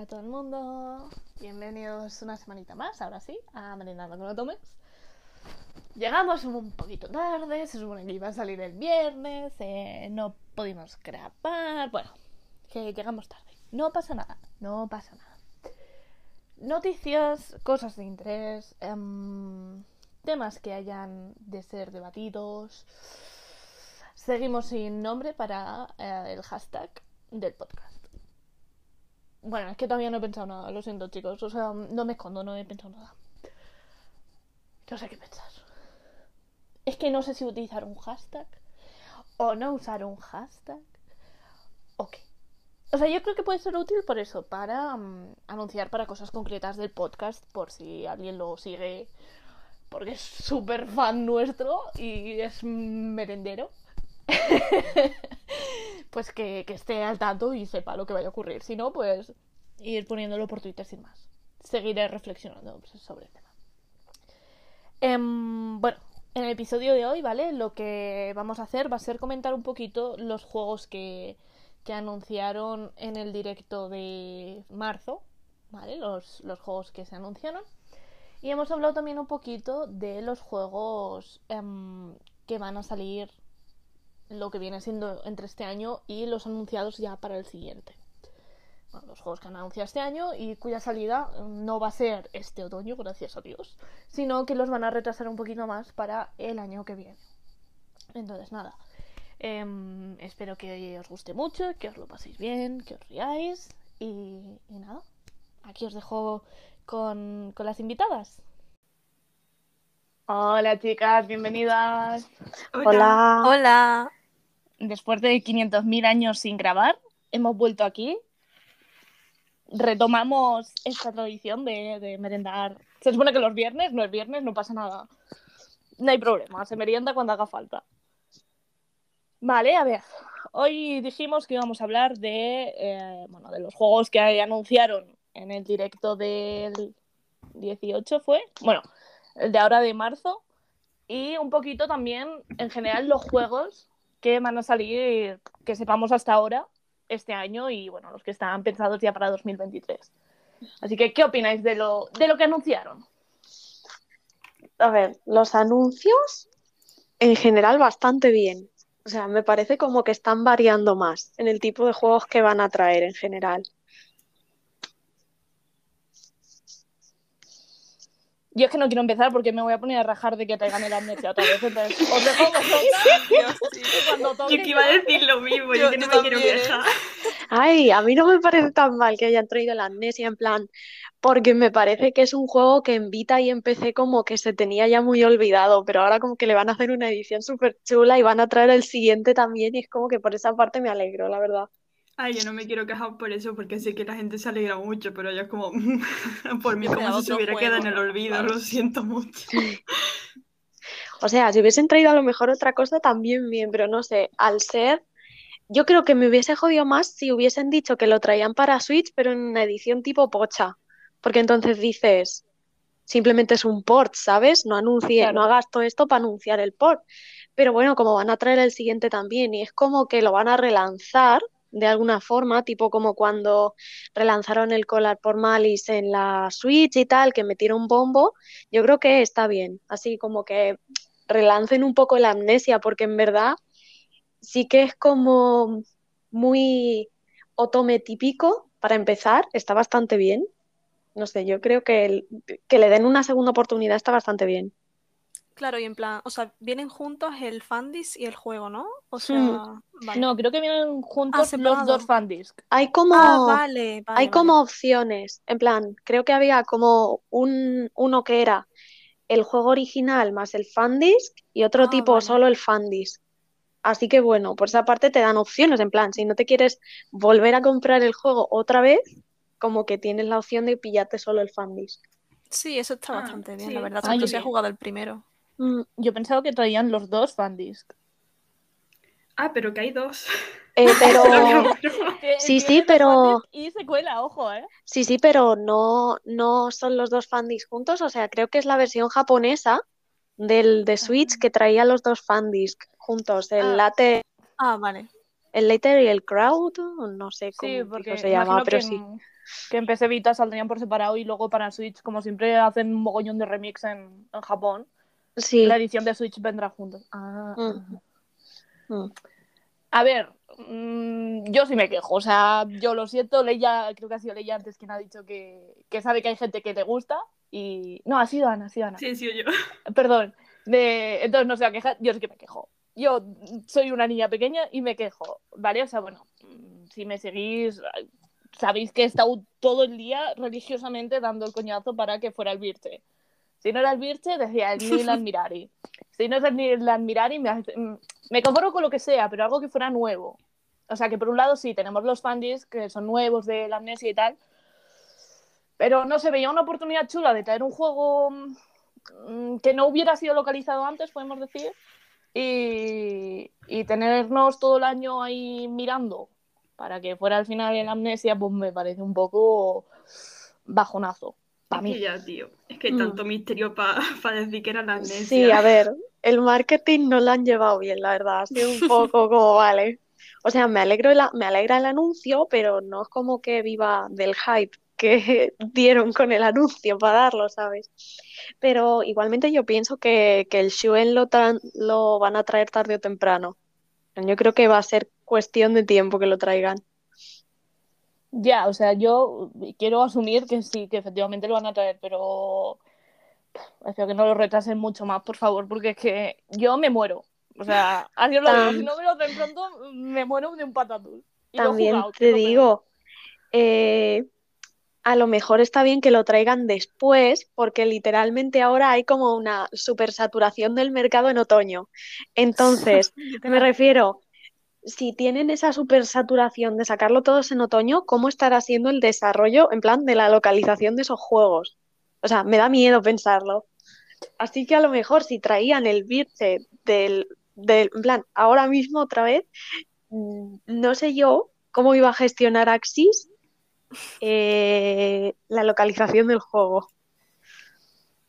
Hola todo el mundo, bienvenidos una semanita más, ahora sí, a Merendando con Tomes. Llegamos un poquito tarde, se supone que iba a salir el viernes, eh, no pudimos grabar, bueno, que llegamos tarde. No pasa nada, no pasa nada. Noticias, cosas de interés, em, temas que hayan de ser debatidos. Seguimos sin nombre para eh, el hashtag del podcast. Bueno, es que todavía no he pensado nada, lo siento chicos. O sea, no me escondo, no he pensado nada. No sé qué pensar. Es que no sé si utilizar un hashtag o no usar un hashtag. O qué. O sea, yo creo que puede ser útil por eso, para mm, anunciar para cosas concretas del podcast, por si alguien lo sigue, porque es súper fan nuestro y es merendero. pues que, que esté al tanto y sepa lo que vaya a ocurrir. Si no, pues ir poniéndolo por Twitter sin más. Seguiré reflexionando sobre el tema. Em, bueno, en el episodio de hoy, ¿vale? Lo que vamos a hacer va a ser comentar un poquito los juegos que, que anunciaron en el directo de marzo, ¿vale? Los, los juegos que se anunciaron. Y hemos hablado también un poquito de los juegos em, que van a salir lo que viene siendo entre este año y los anunciados ya para el siguiente. Bueno, los juegos que han anunciado este año y cuya salida no va a ser este otoño, gracias a Dios, sino que los van a retrasar un poquito más para el año que viene. Entonces, nada. Em, espero que os guste mucho, que os lo paséis bien, que os riáis y, y nada. Aquí os dejo con, con las invitadas. Hola chicas, bienvenidas. Hola. Hola. Después de 500.000 años sin grabar, hemos vuelto aquí. Retomamos esta tradición de, merendar. Se supone que los viernes, no es viernes, no pasa nada. No hay problema, se merienda cuando haga falta. Vale, a ver. Hoy dijimos que íbamos a hablar de, eh, bueno, de los juegos que anunciaron en el directo del 18, ¿fue? Bueno, el de ahora de marzo. Y un poquito también, en general, los juegos que van a salir, que sepamos hasta ahora, este año y bueno, los que están pensados ya para 2023. Así que, ¿qué opináis de lo, de lo que anunciaron? A ver, los anuncios en general bastante bien. O sea, me parece como que están variando más en el tipo de juegos que van a traer en general. Yo es que no quiero empezar porque me voy a poner a rajar de que traigan el amnesia otra vez. Entonces, os dejo. Cuando toque- Yo que iba a decir lo mismo, yo, Yo- que no yo me quiero también, ¿eh? quejar. Ay, a mí no me parece tan mal que hayan traído la amnesia en plan, porque me parece que es un juego que en Vita y en PC como que se tenía ya muy olvidado, pero ahora como que le van a hacer una edición súper chula y van a traer el siguiente también y es como que por esa parte me alegro, la verdad. Ay, yo no me quiero quejar por eso, porque sé que la gente se alegra mucho, pero yo es como, por mí como si se hubiera quedado en el olvido, lo siento mucho. O sea, si hubiesen traído a lo mejor otra cosa también bien, pero no sé, al ser, yo creo que me hubiese jodido más si hubiesen dicho que lo traían para Switch, pero en una edición tipo pocha, porque entonces dices, simplemente es un port, ¿sabes? No anuncie, Claro. no hagas todo esto para anunciar el port. Pero bueno, como van a traer el siguiente también, y es como que lo van a relanzar de alguna forma, tipo como cuando relanzaron el Collar por Malice en la Switch y tal, que metieron bombo, yo creo que está bien, así como que relancen un poco la amnesia, porque en verdad sí que es como muy otome típico para empezar, está bastante bien. No sé, yo creo que, que le den una segunda oportunidad está bastante bien. Claro, y en plan, o sea, vienen juntos el fandis y el juego, ¿no? O sea, Mm. vale. No, creo que vienen juntos los dos fandisc. Hay como, Ah, vale, vale, hay vale. como opciones, en plan, creo que había como un, uno que era el juego original más el fandisc y otro Ah, tipo vale. solo el fandisc. Así que bueno, por esa parte te dan opciones, en plan, si no te quieres volver a comprar el juego otra vez, como que tienes la opción de pillarte solo el fandisc. Sí, eso está Ah, bastante bien, sí, la verdad. todo si has bien. jugado el primero. Mm, Yo pensaba que traían los dos fandisc. Ah, pero que hay dos. eh, pero Sí, sí, pero- Y secuela, ojo, ¿eh? sí, sí, pero no, no son los dos fandisc juntos, o sea, creo que es la versión japonesa del de Switch que traía los dos fandisc juntos, el Ah. late, Ah, vale. el later y el crowd, no sé Sí, cómo porque se llama, pero que sí. en, Que en PC Vita saldrían por separado y luego para Switch, como siempre, hacen un mogollón de remix en, en Japón. Sí. La edición de Switch vendrá juntos. Ah, Mm. Mm. A ver, mm, yo sí me quejo, o sea, yo lo siento, Leia, creo que ha sido Leia antes quien ha dicho que, que sabe que hay gente que le gusta y... No, ha sido Ana, ha sido Ana. Sí, he sido yo. Perdón, de... entonces no se va a quejar, yo sí que me quejo. Yo soy una niña pequeña y me quejo, ¿vale? O sea, bueno, mm, si me seguís, sabéis que he estado todo el día religiosamente dando el coñazo para que fuera el Virche. Si no era el Virche, decía el Milan Mirari. Si no es el Milan Mirari, me, hace- mm, me conformo con lo que sea, pero algo que fuera nuevo. O sea, que por un lado sí, tenemos los fandis que son nuevos de la amnesia y tal, pero no se veía una oportunidad chula de traer un juego mm, que no hubiera sido localizado antes, podemos decir, y, y tenernos todo el año ahí mirando para que fuera al final en amnesia, pues me parece un poco bajonazo. Para mí. ya, tío. Es que hay Mm. tanto misterio para decir que era la amnesia. Sí, a ver, el marketing no lo han llevado bien, la verdad. Ha sido un poco como, vale. O sea, me alegro me alegra el anuncio, pero no es como que viva del hype que dieron con el anuncio para darlo, ¿sabes? Pero igualmente yo pienso que, que el Shuen lo, lo van a traer tarde o temprano. Yo creo que va a ser cuestión de tiempo que lo traigan. Ya, o sea, yo quiero asumir que sí, que efectivamente lo van a traer, pero espero que no lo retrasen mucho más, por favor, porque es que yo me muero. O sea, así os lo si no me lo traen pronto, me muero de un patatús. También jugado, te digo, eh, a lo mejor está bien que lo traigan después, porque literalmente ahora hay como una supersaturación del mercado en otoño. Entonces, me refiero, si tienen esa supersaturación de sacarlo todos en otoño, ¿cómo estará siendo el desarrollo, en plan, de la localización de esos juegos? O sea, me da miedo pensarlo. Así que a lo mejor si traían el Virche del, del, en plan, ahora mismo otra vez, mm, no sé yo cómo iba a gestionar Axis eh, la localización del juego.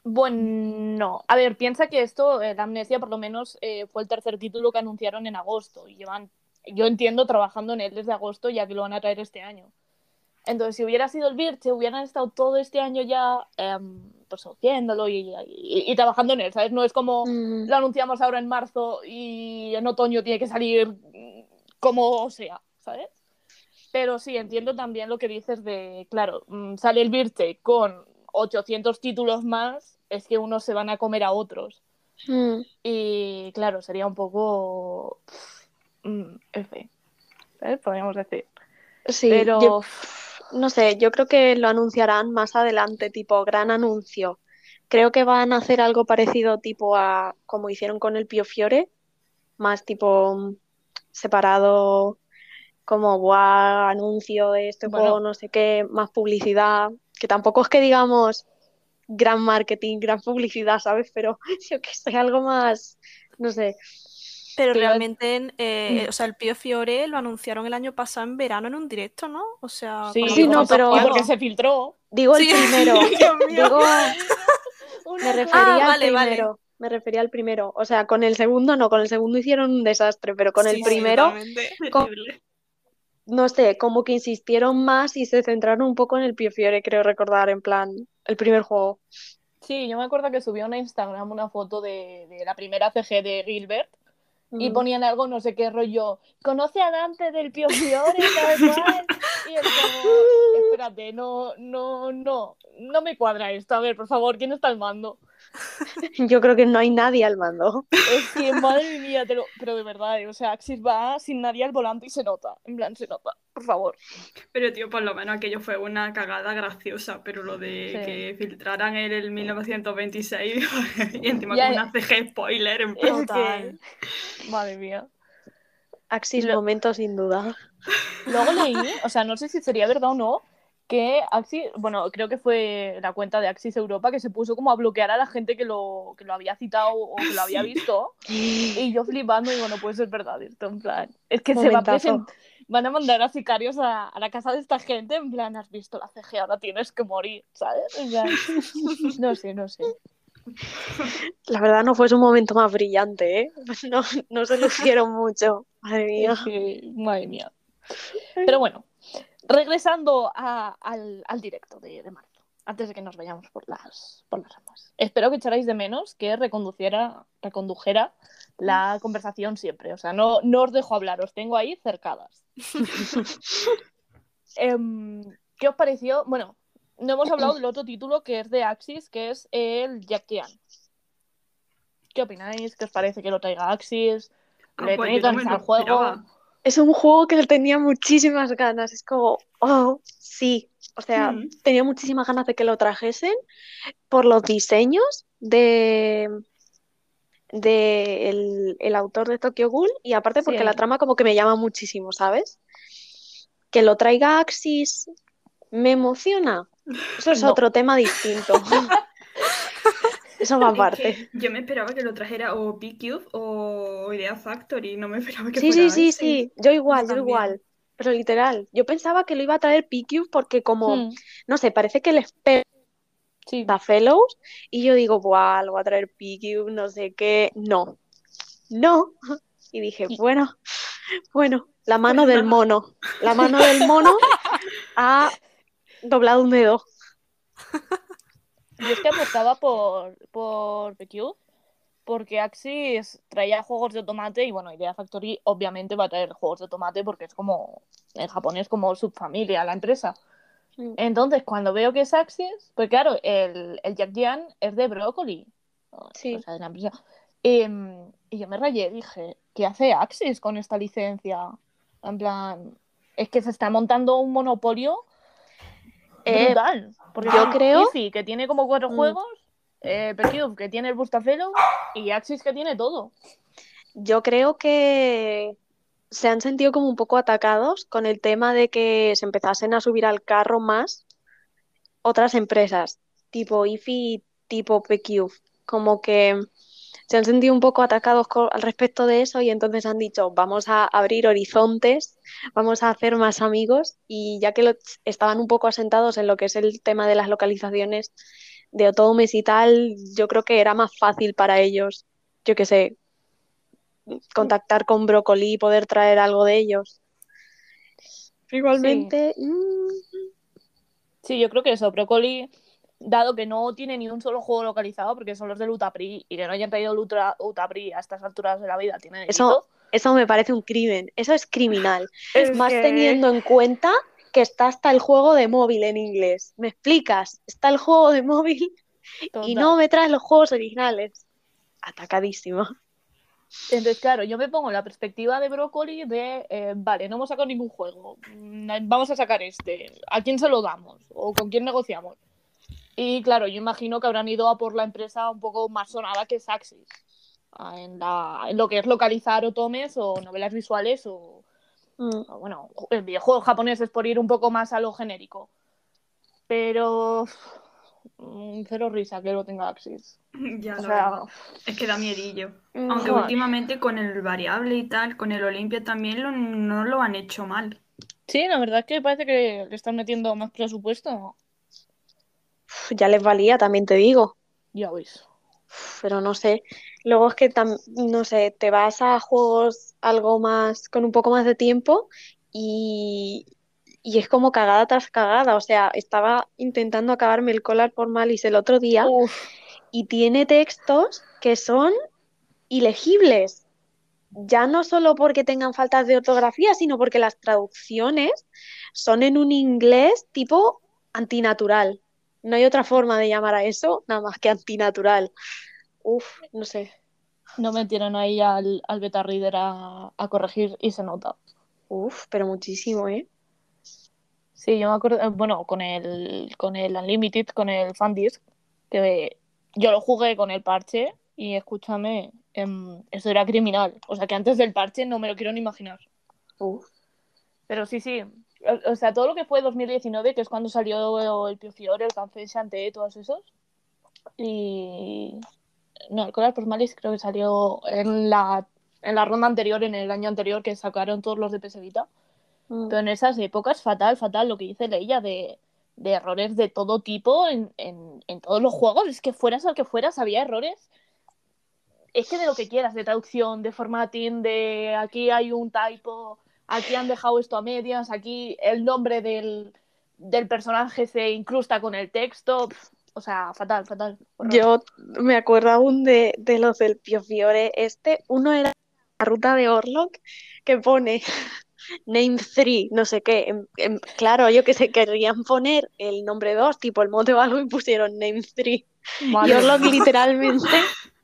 Bueno, a ver, piensa que esto, eh, la Amnesia, por lo menos, eh, fue el tercer título que anunciaron en agosto y llevan, yo entiendo, trabajando en él desde agosto, ya que lo van a traer este año. Entonces, si hubiera sido el Virche, hubieran estado todo este año ya, em, pues, haciéndolo y, y- y trabajando en él, ¿sabes? No es como Mm, lo anunciamos ahora en marzo y en otoño tiene que salir como sea, ¿sabes? Pero sí, entiendo también lo que dices de, claro, mm, sale el Virche con 800 títulos más, es que unos se van a comer a otros. mm, Y claro, sería un poco... mm, F, ¿sabes? Podríamos decir. sí, Pero... yo- no sé, yo creo que lo anunciarán más adelante, tipo gran anuncio. Creo que van a hacer algo parecido tipo a como hicieron con el Pio Fiore, más tipo mm, separado, como guau, anuncio de este Bueno. juego, no sé qué, más publicidad, que tampoco es que digamos gran marketing, gran publicidad, ¿sabes? Pero yo que sé, algo más, no sé. Pero Pero- realmente, eh, Mm. o sea, el Pío Fiore lo anunciaron el año pasado en verano en un directo, ¿no? O sea, Sí, no, pero- porque se filtró. Digo el Sí, primero, digo, me refería Ah, al vale, vale. primero, me refería al primero. O sea, con el segundo no, con el segundo hicieron un desastre, pero con el Sí, primero, con- no sé, como que insistieron más y se centraron un poco en el Pio Fiore, creo recordar, en plan, el primer juego. Sí, yo me acuerdo que subió a Instagram una foto de, de la primera CG de Gilbert y ponían algo, no sé qué rollo, conoce a Dante del Pio Fiore, tal cual. Y es como, espérate, no, no, no, no me cuadra esto. A ver, por favor, ¿quién está al mando? Yo creo que no hay nadie al mando. Es que, madre mía, te lo- pero de verdad, eh, o sea, Axis va sin nadie al volante y se nota, en plan, se nota, por favor. Pero, tío, por lo menos aquello fue una cagada graciosa, pero lo de Sí. que filtraran en el 1926 y encima Ya, con una CG spoiler, en plan, Total. que, madre mía. Axis Lo- momento sin duda. Luego leí, o sea, no sé si sería verdad o no, que Axis, bueno, creo que fue la cuenta de Axis Europa que se puso como a bloquear a la gente que lo, que lo había citado o que lo había visto. Y yo flipando, digo, no puede ser verdad esto, en plan. Es que se va a van a mandar a sicarios a, a la casa de esta gente, en plan, has visto la CG, ahora tienes que morir, ¿sabes? En plan, no sé, no sé. La verdad no fue su momento más brillante, ¿eh? No, no se lucieron mucho. Madre mía. Es que, madre mía. Pero bueno, regresando a- al, al directo de, de marzo, antes de que nos vayamos por las, por las ramas. Espero que echarais de menos que reconduciera, recondujera la conversación siempre. O sea, no, no os dejo hablar, os tengo ahí cercadas. Em, ¿Qué os pareció? Bueno, no hemos hablado del otro título que es de Axis, que es el Jack Tian. ¿Qué opináis? ¿Qué os parece que lo traiga Axis? Ah, ¿Le pues tenéis yo no al juego? esperaba. Es un juego que le tenía muchísimas ganas. Es como, oh, sí. O sea, Mm. tenía muchísimas ganas de que lo trajesen por los diseños de, de el, el autor de Tokyo Ghoul y aparte porque Sí. la trama como que me llama muchísimo, ¿sabes? Que lo traiga Axis me emociona. Eso es No. otro tema distinto. Eso va Es aparte. que yo me esperaba que lo trajera o P-Cube o Idea Factory, no me esperaba que Sí, fuera sí, sí, sí. Yo igual, Yo igual. Pero literal, yo pensaba que lo iba a traer PQ porque como, Hmm, no sé, parece que les pega sí. a Fellows y yo digo, buah, lo va a traer PQ, no sé qué. No, no. Y dije, bueno, bueno, la mano del mono, la mano del mono ha doblado un dedo. Yo es que apostaba por, por PQ, porque Axis traía juegos de tomate y bueno, Idea Factory obviamente va a traer juegos de tomate porque es como, en Japón es como subfamilia la empresa. Entonces, cuando veo que es Axis, pues claro, el, el Jack Jan es de Broccoli, o Sí. sea, de la empresa. Em, y yo me rayé, dije, ¿qué hace Axis con esta licencia? En plan, es que se está montando un monopolio Eh, brutal. Porque yo creo- Easy, que tiene como cuatro Mm. juegos, eh, que tiene el Bustafelo, y Axis, que tiene todo. Yo creo que se han sentido como un poco atacados con el tema de que se empezasen a subir al carro más otras empresas, tipo IFI, tipo PQ, como que se han sentido un poco atacados al respecto de eso y entonces han dicho, vamos a abrir horizontes, vamos a hacer más amigos y ya que lo- estaban un poco asentados en lo que es el tema de las localizaciones de Otomes y tal, yo creo que era más fácil para ellos, yo qué sé, contactar con Brócoli y poder traer algo de ellos. Igualmente, mm, Sí, yo creo que eso, Broccoli, dado que no tiene ni un solo juego localizado, porque son los del Utapri, y que no hayan traído el Utra- Utapri a estas alturas de la vida, tiene Eso- eso me parece un crimen, eso es criminal. Es Más que- teniendo en cuenta que está hasta el juego de móvil en inglés. ¿Me explicas? Está el juego de móvil y no me traes los juegos originales. Atacadísimo. Entonces, claro, yo me pongo en la perspectiva de Broccoli de, eh, vale, no hemos sacado ningún juego, mm, vamos a sacar este, ¿a quién se lo damos? ¿O con quién negociamos? Y claro, yo imagino que habrán ido a por la empresa un poco más sonada que Saxis, en, la- en lo que es localizar otomes o novelas visuales o, Mm. o, bueno, ju- videojuegos japoneses por ir un poco más a lo genérico. Pero mm, cero risa que lo tenga Axis. Ya, O sea, verdad. Es que da miedillo. Mm, Aunque joder. últimamente con el variable y tal, con el Olimpia también lo- no lo han hecho mal. sí, la verdad es que parece que le están metiendo más presupuesto. Ya les valía, también te digo. Ya veis. pero no sé. Luego es que, no sé, te vas a juegos algo más, con un poco más de tiempo y, y es como cagada tras cagada. O sea, estaba intentando acabarme el Collar por Malice el otro día Uf, y tiene textos que son ilegibles. Ya no solo porque tengan faltas de ortografía, sino porque las traducciones son en un inglés tipo antinatural. No hay otra forma de llamar a eso, nada más que antinatural. Uf, no sé. no metieron ahí al, al beta reader a, a corregir y se nota. Uf, pero muchísimo, ¿eh? Sí, yo me acuerdo, eh, bueno, con el, con el Unlimited, con el Fandisk, que yo lo jugué con el parche y escúchame, em, eso era criminal. O sea que antes del parche no me lo quiero ni imaginar. Uf. Pero sí, sí. O, sea, todo lo que fue 2019, que es cuando salió el Pio Fiore, el Café Chanté, todos esos. Y. No, el Coral Malice creo que salió en la, en la ronda anterior, en el año anterior, que sacaron todos los de PS Vita. Mm. Pero en esas épocas, fatal, fatal, lo que dice Leia de, de errores de todo tipo en, en, en todos los juegos. Es que fueras al que fueras, había errores. Es que de lo que quieras, de traducción, de formatting, de aquí hay un typo, aquí han dejado esto a medias, aquí el nombre del, del personaje se incrusta con el texto. o sea, fatal, fatal. horror. Yo me acuerdo aún de, de los del Pio Fiore. Este, uno era la ruta de Orlok que pone Name 3, no sé qué. En- en- claro, yo que sé, querían poner el nombre 2, tipo el mote o algo, y pusieron Name 3. Y Orlok literalmente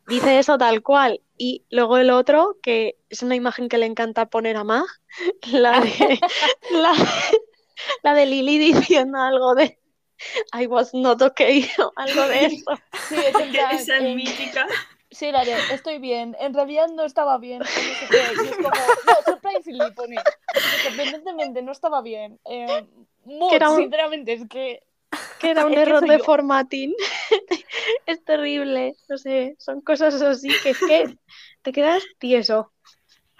dice eso tal cual. Y luego el otro, que es una imagen que le encanta poner a Mag, la de, la, la de Lily diciendo algo de I was not okay o algo de eso. Sí, es en plan, Esa es mítica. Sí, la de estoy bien, en realidad no estaba bien, no sé qué, y es como, no, surprisingly pone, sorprendentemente no estaba bien, eh, un- sinceramente, es que, que era un error de yo. Es terrible, no sé, son cosas así que es que te quedas tieso.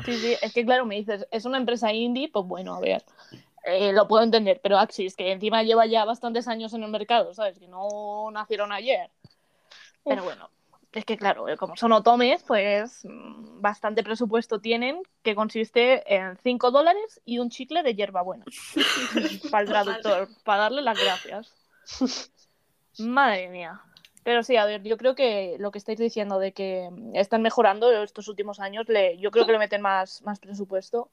sí, sí, es que claro, me dices, es una empresa indie, pues bueno, a ver, eh, lo puedo entender, pero Axis, que encima lleva ya bastantes años en el mercado, ¿sabes? Que no nacieron ayer, pero Uf. bueno. Es que claro, eh, como son otomes, pues mm, bastante presupuesto tienen, que consiste en 5 dólares y un chicle de hierbabuena. para el traductor, para darle las gracias. Madre mía. Pero sí, a ver, yo creo que lo que estáis diciendo de que están mejorando estos últimos años, le, yo creo que le meten más, más presupuesto.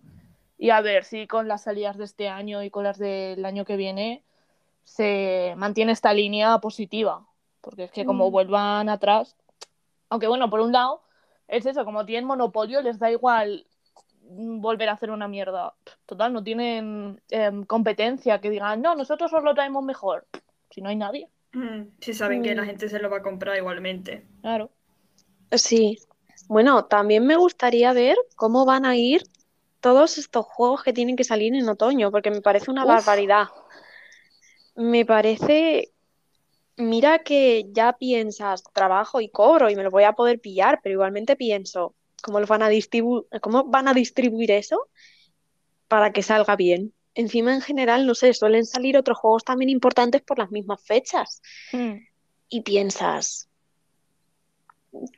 Y a ver si con las salidas de este año y con las del año que viene se mantiene esta línea positiva. Porque es que como Mm. vuelvan atrás, aunque bueno, por un lado, es eso, como tienen monopolio, les da igual volver a hacer una mierda. Total, no tienen em, competencia que digan, no, nosotros os lo traemos mejor. Si no hay nadie, Mm, Si saben que la Mm. gente se lo va a comprar igualmente. claro. Sí. Bueno, también me gustaría ver cómo van a ir todos estos juegos que tienen que salir en otoño, porque me parece una Uf. barbaridad. Me parece, mira que ya piensas, trabajo y cobro y me lo voy a poder pillar, pero igualmente pienso, ¿cómo los van a distribu- cómo van a distribuir eso para que salga bien? Encima, en general, no sé, suelen salir otros juegos también importantes por las mismas fechas. Mm. Y piensas,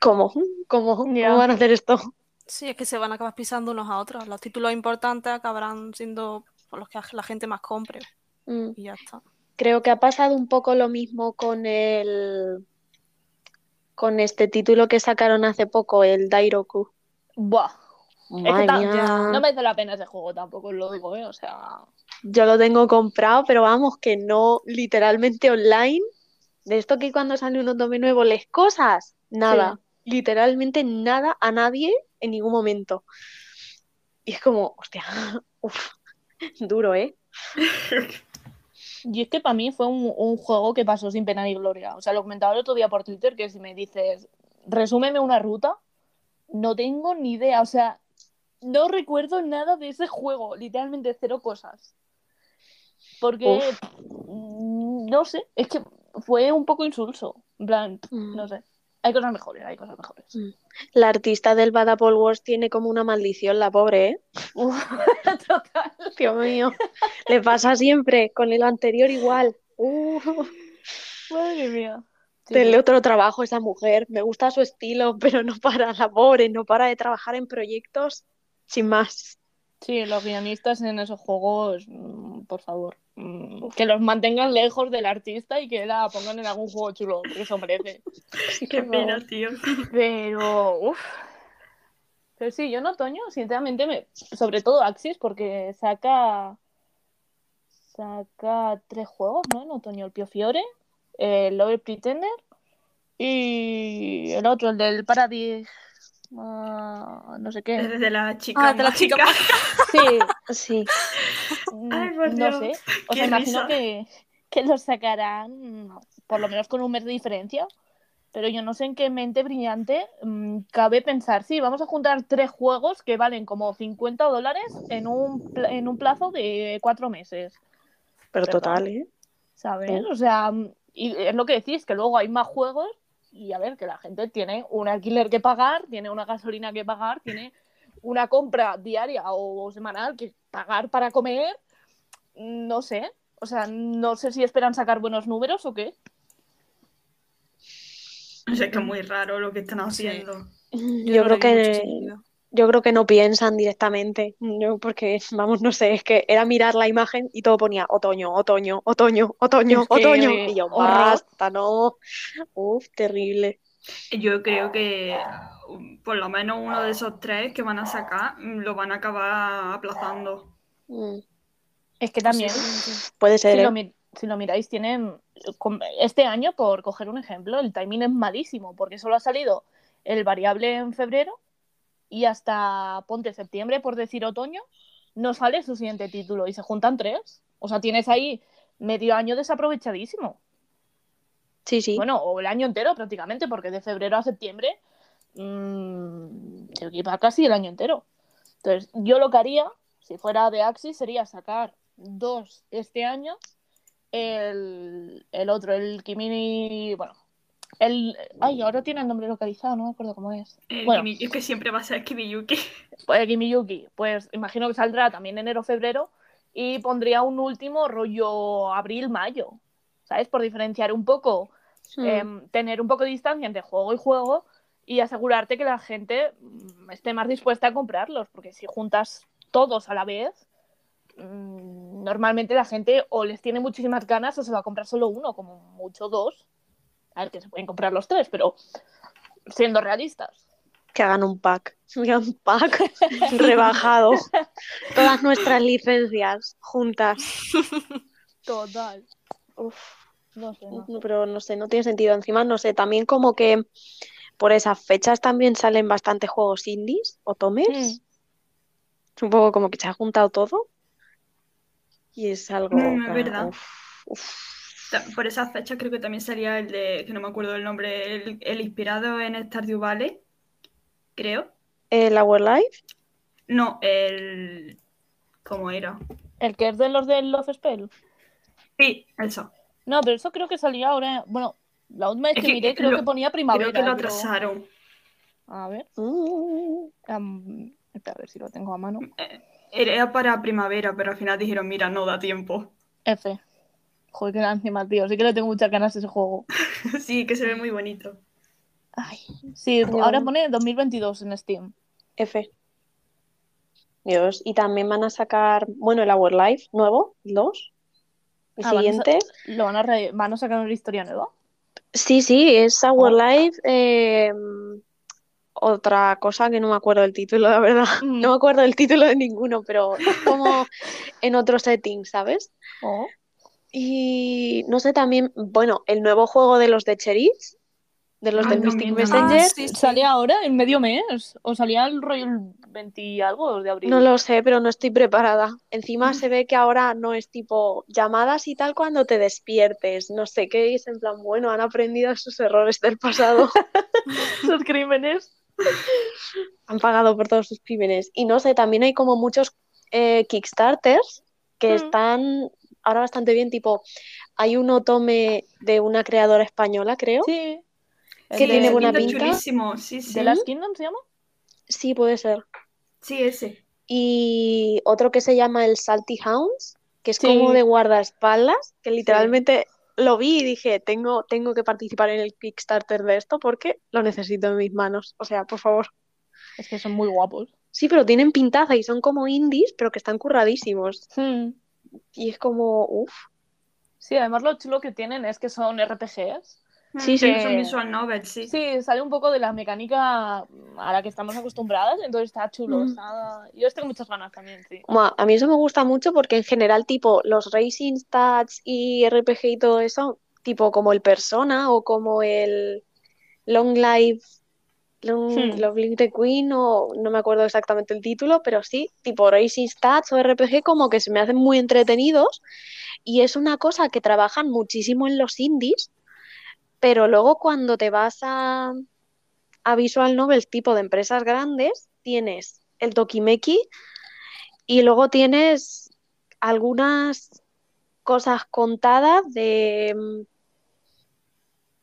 ¿cómo? ¿Cómo? ¿Cómo van a hacer esto? Sí, es que se van a acabar pisando unos a otros. Los títulos importantes acabarán siendo por los que la gente más compre. Mm. Y ya está. Creo que ha pasado un poco lo mismo con el con este título que sacaron hace poco, el Dairoku. Buah. Es que Madre ta- mía. No merece la pena ese juego tampoco, lo digo, ¿eh? O sea, Yo lo tengo comprado, pero vamos, que no literalmente online. De esto que cuando sale un otome nuevo lees cosas, nada. Literalmente nada a nadie en ningún momento. Y es como, hostia, uf, duro, ¿eh? Y es que para mí fue un, un juego que pasó sin pena ni gloria. O sea, lo comentaba el otro día por Twitter, que si me dices, resúmeme una ruta, no tengo ni idea. O sea, no recuerdo nada de ese juego, literalmente cero cosas. Porque, mm, no sé, es que fue un poco insulso. En plan, Mm. no sé. Hay cosas mejores, hay cosas mejores. La artista del Bad Apple Wars tiene como una maldición, la pobre, ¿eh? Uf, total. Dios mío, le pasa siempre, con el anterior igual. Madre mía. Del sí. otro trabajo esa mujer, me gusta su estilo, pero no para, la pobre, no para de trabajar en proyectos sin más. Sí, los guionistas en esos juegos, mm, por favor, mm, que los mantengan lejos del artista y que la pongan en algún juego chulo, porque eso merece. Qué pena, tío. Pero, uff. Pero sí, yo en otoño, sinceramente, me... sobre todo Axis, porque saca saca tres juegos, ¿no? En otoño, el Pio Fiore, el Love Pretender y el otro, el del Paradis, ah, no sé qué. Desde la chica Ah, de la chica. Sí, Sí, Ay, por no Dios, sé. O qué sea, imagino risa. que, que los sacarán por lo menos con un mes de diferencia. Pero yo no sé en qué mente brillante mm, cabe pensar, sí, vamos a juntar tres juegos que valen como 50 dólares en un, pla- en un plazo de cuatro meses, pero Perdón. total, ¿eh? ¿sabes? Sí. O sea, mm, y es lo que decís, que luego hay más juegos y a ver, que la gente tiene un alquiler que pagar, tiene una gasolina que pagar, tiene una compra diaria o semanal que pagar para comer, no sé. O sea, no sé si esperan sacar buenos números o qué. O sea, que es muy raro lo que están Sí. haciendo. Yo no creo que. Yo creo que no piensan directamente, yo porque, vamos, no sé, es que era mirar la imagen y todo ponía otoño, otoño, otoño, otoño, Es que, otoño. eh, Y yo, horror. basta, no. Uf, terrible. Yo creo que por lo menos uno de esos tres que van a sacar mm, lo van a acabar aplazando. Mm, Es que también, Puede ser, si lo, ¿eh? si lo miráis, tienen. Este año, por coger un ejemplo, el timing es malísimo, porque solo ha salido el variable en febrero y hasta ponte septiembre, por decir otoño, no sale su siguiente título y se juntan tres. O sea, tienes ahí medio año desaprovechadísimo. Sí, sí. Bueno, o el año entero prácticamente, porque de febrero a septiembre mm, te equipa casi el año entero. Entonces, yo lo que haría, si fuera de Axis, sería sacar dos este año, el, el otro, el Kimini, bueno, el... Ay, ahora tiene el nombre localizado, no me acuerdo cómo es. El Bueno. Kimi- es que siempre va a ser Kimiyuki. Pues el Kimiyuki, pues imagino que saldrá también enero-febrero y pondría un último rollo abril-mayo, ¿sabes? Por diferenciar un poco em, tener un poco de distancia entre juego y juego y asegurarte que la gente mm, esté más dispuesta a comprarlos, porque si juntas todos a la vez, mm, normalmente la gente o les tiene muchísimas ganas o se va a comprar solo uno, como mucho dos. A ver, que se pueden comprar los tres, pero siendo realistas. Que hagan un pack. Mira, un pack rebajado. Todas nuestras licencias juntas. Total. Uf. No sé, no sé. No, Pero no sé, no tiene sentido. Encima, no sé, también como que por esas fechas también salen bastantes juegos indies o tomers. Mm. Es un poco como que se ha juntado todo. Y es algo. Es verdad. uf, uf. Por esa fecha creo que también sería el de, que no me acuerdo el nombre, el, el inspirado en Stardew Valley, creo. El Our Life. No, el... ¿Cómo era? El que es de los del Love Spell. Sí, eso. No, pero eso creo que salía ahora. Bueno, la última vez Es que que miré creo lo- que ponía primavera. Creo que lo pero- atrasaron. A ver. Espera, a ver si lo tengo a mano. Era para primavera, pero al final dijeron, mira, no da tiempo. F. Joder, qué lástima, tío. Sí que le tengo muchas ganas a ese juego. Sí, que se ve muy bonito. Ay. Sí, Yo- ahora pone 2022 en Steam. F. Dios. Y también van a sacar, bueno, el Our Life nuevo, el 2. El Ah, van a siguiente. ¿Lo van a, re- van a sacar una historia nueva? Sí, sí, es Our Oh. Life. eh, otra cosa que no me acuerdo del título, la verdad. Mm. No me acuerdo del título de ninguno, pero es como en otro setting, ¿sabes? Oh. Y no sé, también, bueno, el nuevo juego de los de Cherith, de los Ah, del Mystic. Messenger. Ah, sí, sí. ¿Salía ahora, en medio mes? ¿O salía el rollo el 20 y algo de abril? No lo sé, pero no estoy preparada. Encima se ve que ahora no es tipo llamadas y tal cuando te despiertes. No sé qué es, en plan, bueno, han aprendido sus errores del pasado. Los crímenes. Han pagado por todos sus crímenes. Y no sé, también hay como muchos eh, Kickstarters que Mm. están ahora bastante bien, tipo, hay un otome de una creadora española, creo. Sí. El Que tiene buena Pinta chulísimo, sí, sí. ¿De Last Kingdom se llama? Sí, puede ser. Sí, ese. Y otro que se llama el Salty Hounds, que es Sí. como de guardaespaldas, que literalmente lo vi y dije, tengo, tengo que participar en el Kickstarter de esto porque lo necesito en mis manos. O sea, por favor. Es que son muy guapos. Sí, pero tienen pintaza y son como indies, pero que están curradísimos. Hmm. Y es como, uff. Sí, además lo chulo que tienen es que son RPGs. Sí, Mm, sí. Son visual novels, sí. Sí, sale un poco de la mecánica a la que estamos acostumbradas, entonces está chulo. Mm. está- Yo tengo muchas ganas también, sí. A mí eso me gusta mucho porque en general, tipo, los Racing Stats y RPG y todo eso, tipo como el Persona o como el Long Life, Hmm. Live the Queen, o no me acuerdo exactamente el título, pero sí, tipo Racing Stats o RPG, como que se me hacen muy entretenidos y es una cosa que trabajan muchísimo en los indies, pero luego cuando te vas a, a visual novels tipo de empresas grandes, tienes el Tokimeki y luego tienes algunas cosas contadas de,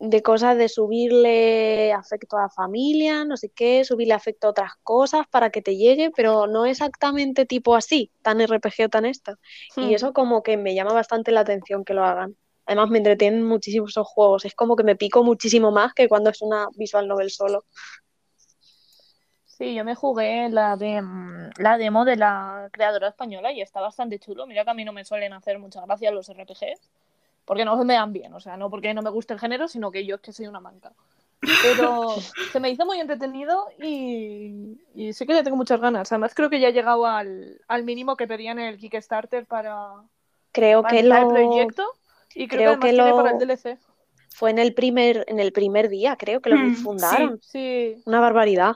de cosas de subirle afecto a la familia, no sé qué, subirle afecto a otras cosas para que te llegue, pero no exactamente tipo así, tan RPG o tan esta. Hmm. Y eso como que me llama bastante la atención que lo hagan. Además me entretienen muchísimo esos juegos, es como que me pico muchísimo más que cuando es una visual novel solo. Sí, yo me jugué la de mm, la demo de la creadora española y está bastante chulo. Mira que a mí no me suelen hacer muchas gracias los RPGs, porque no se me dan bien, o sea, no porque no me guste el género, sino que yo es que soy una manca. Pero se me hizo muy entretenido y, y sí que le tengo muchas ganas. Además creo que ya he llegado al, al mínimo que pedían en el Kickstarter para, Creo para que empezar lo el proyecto y creo, creo que que lo- para el DLC. fue en el primer, en el primer día, creo que lo Mm, fundaron. Sí, Una barbaridad.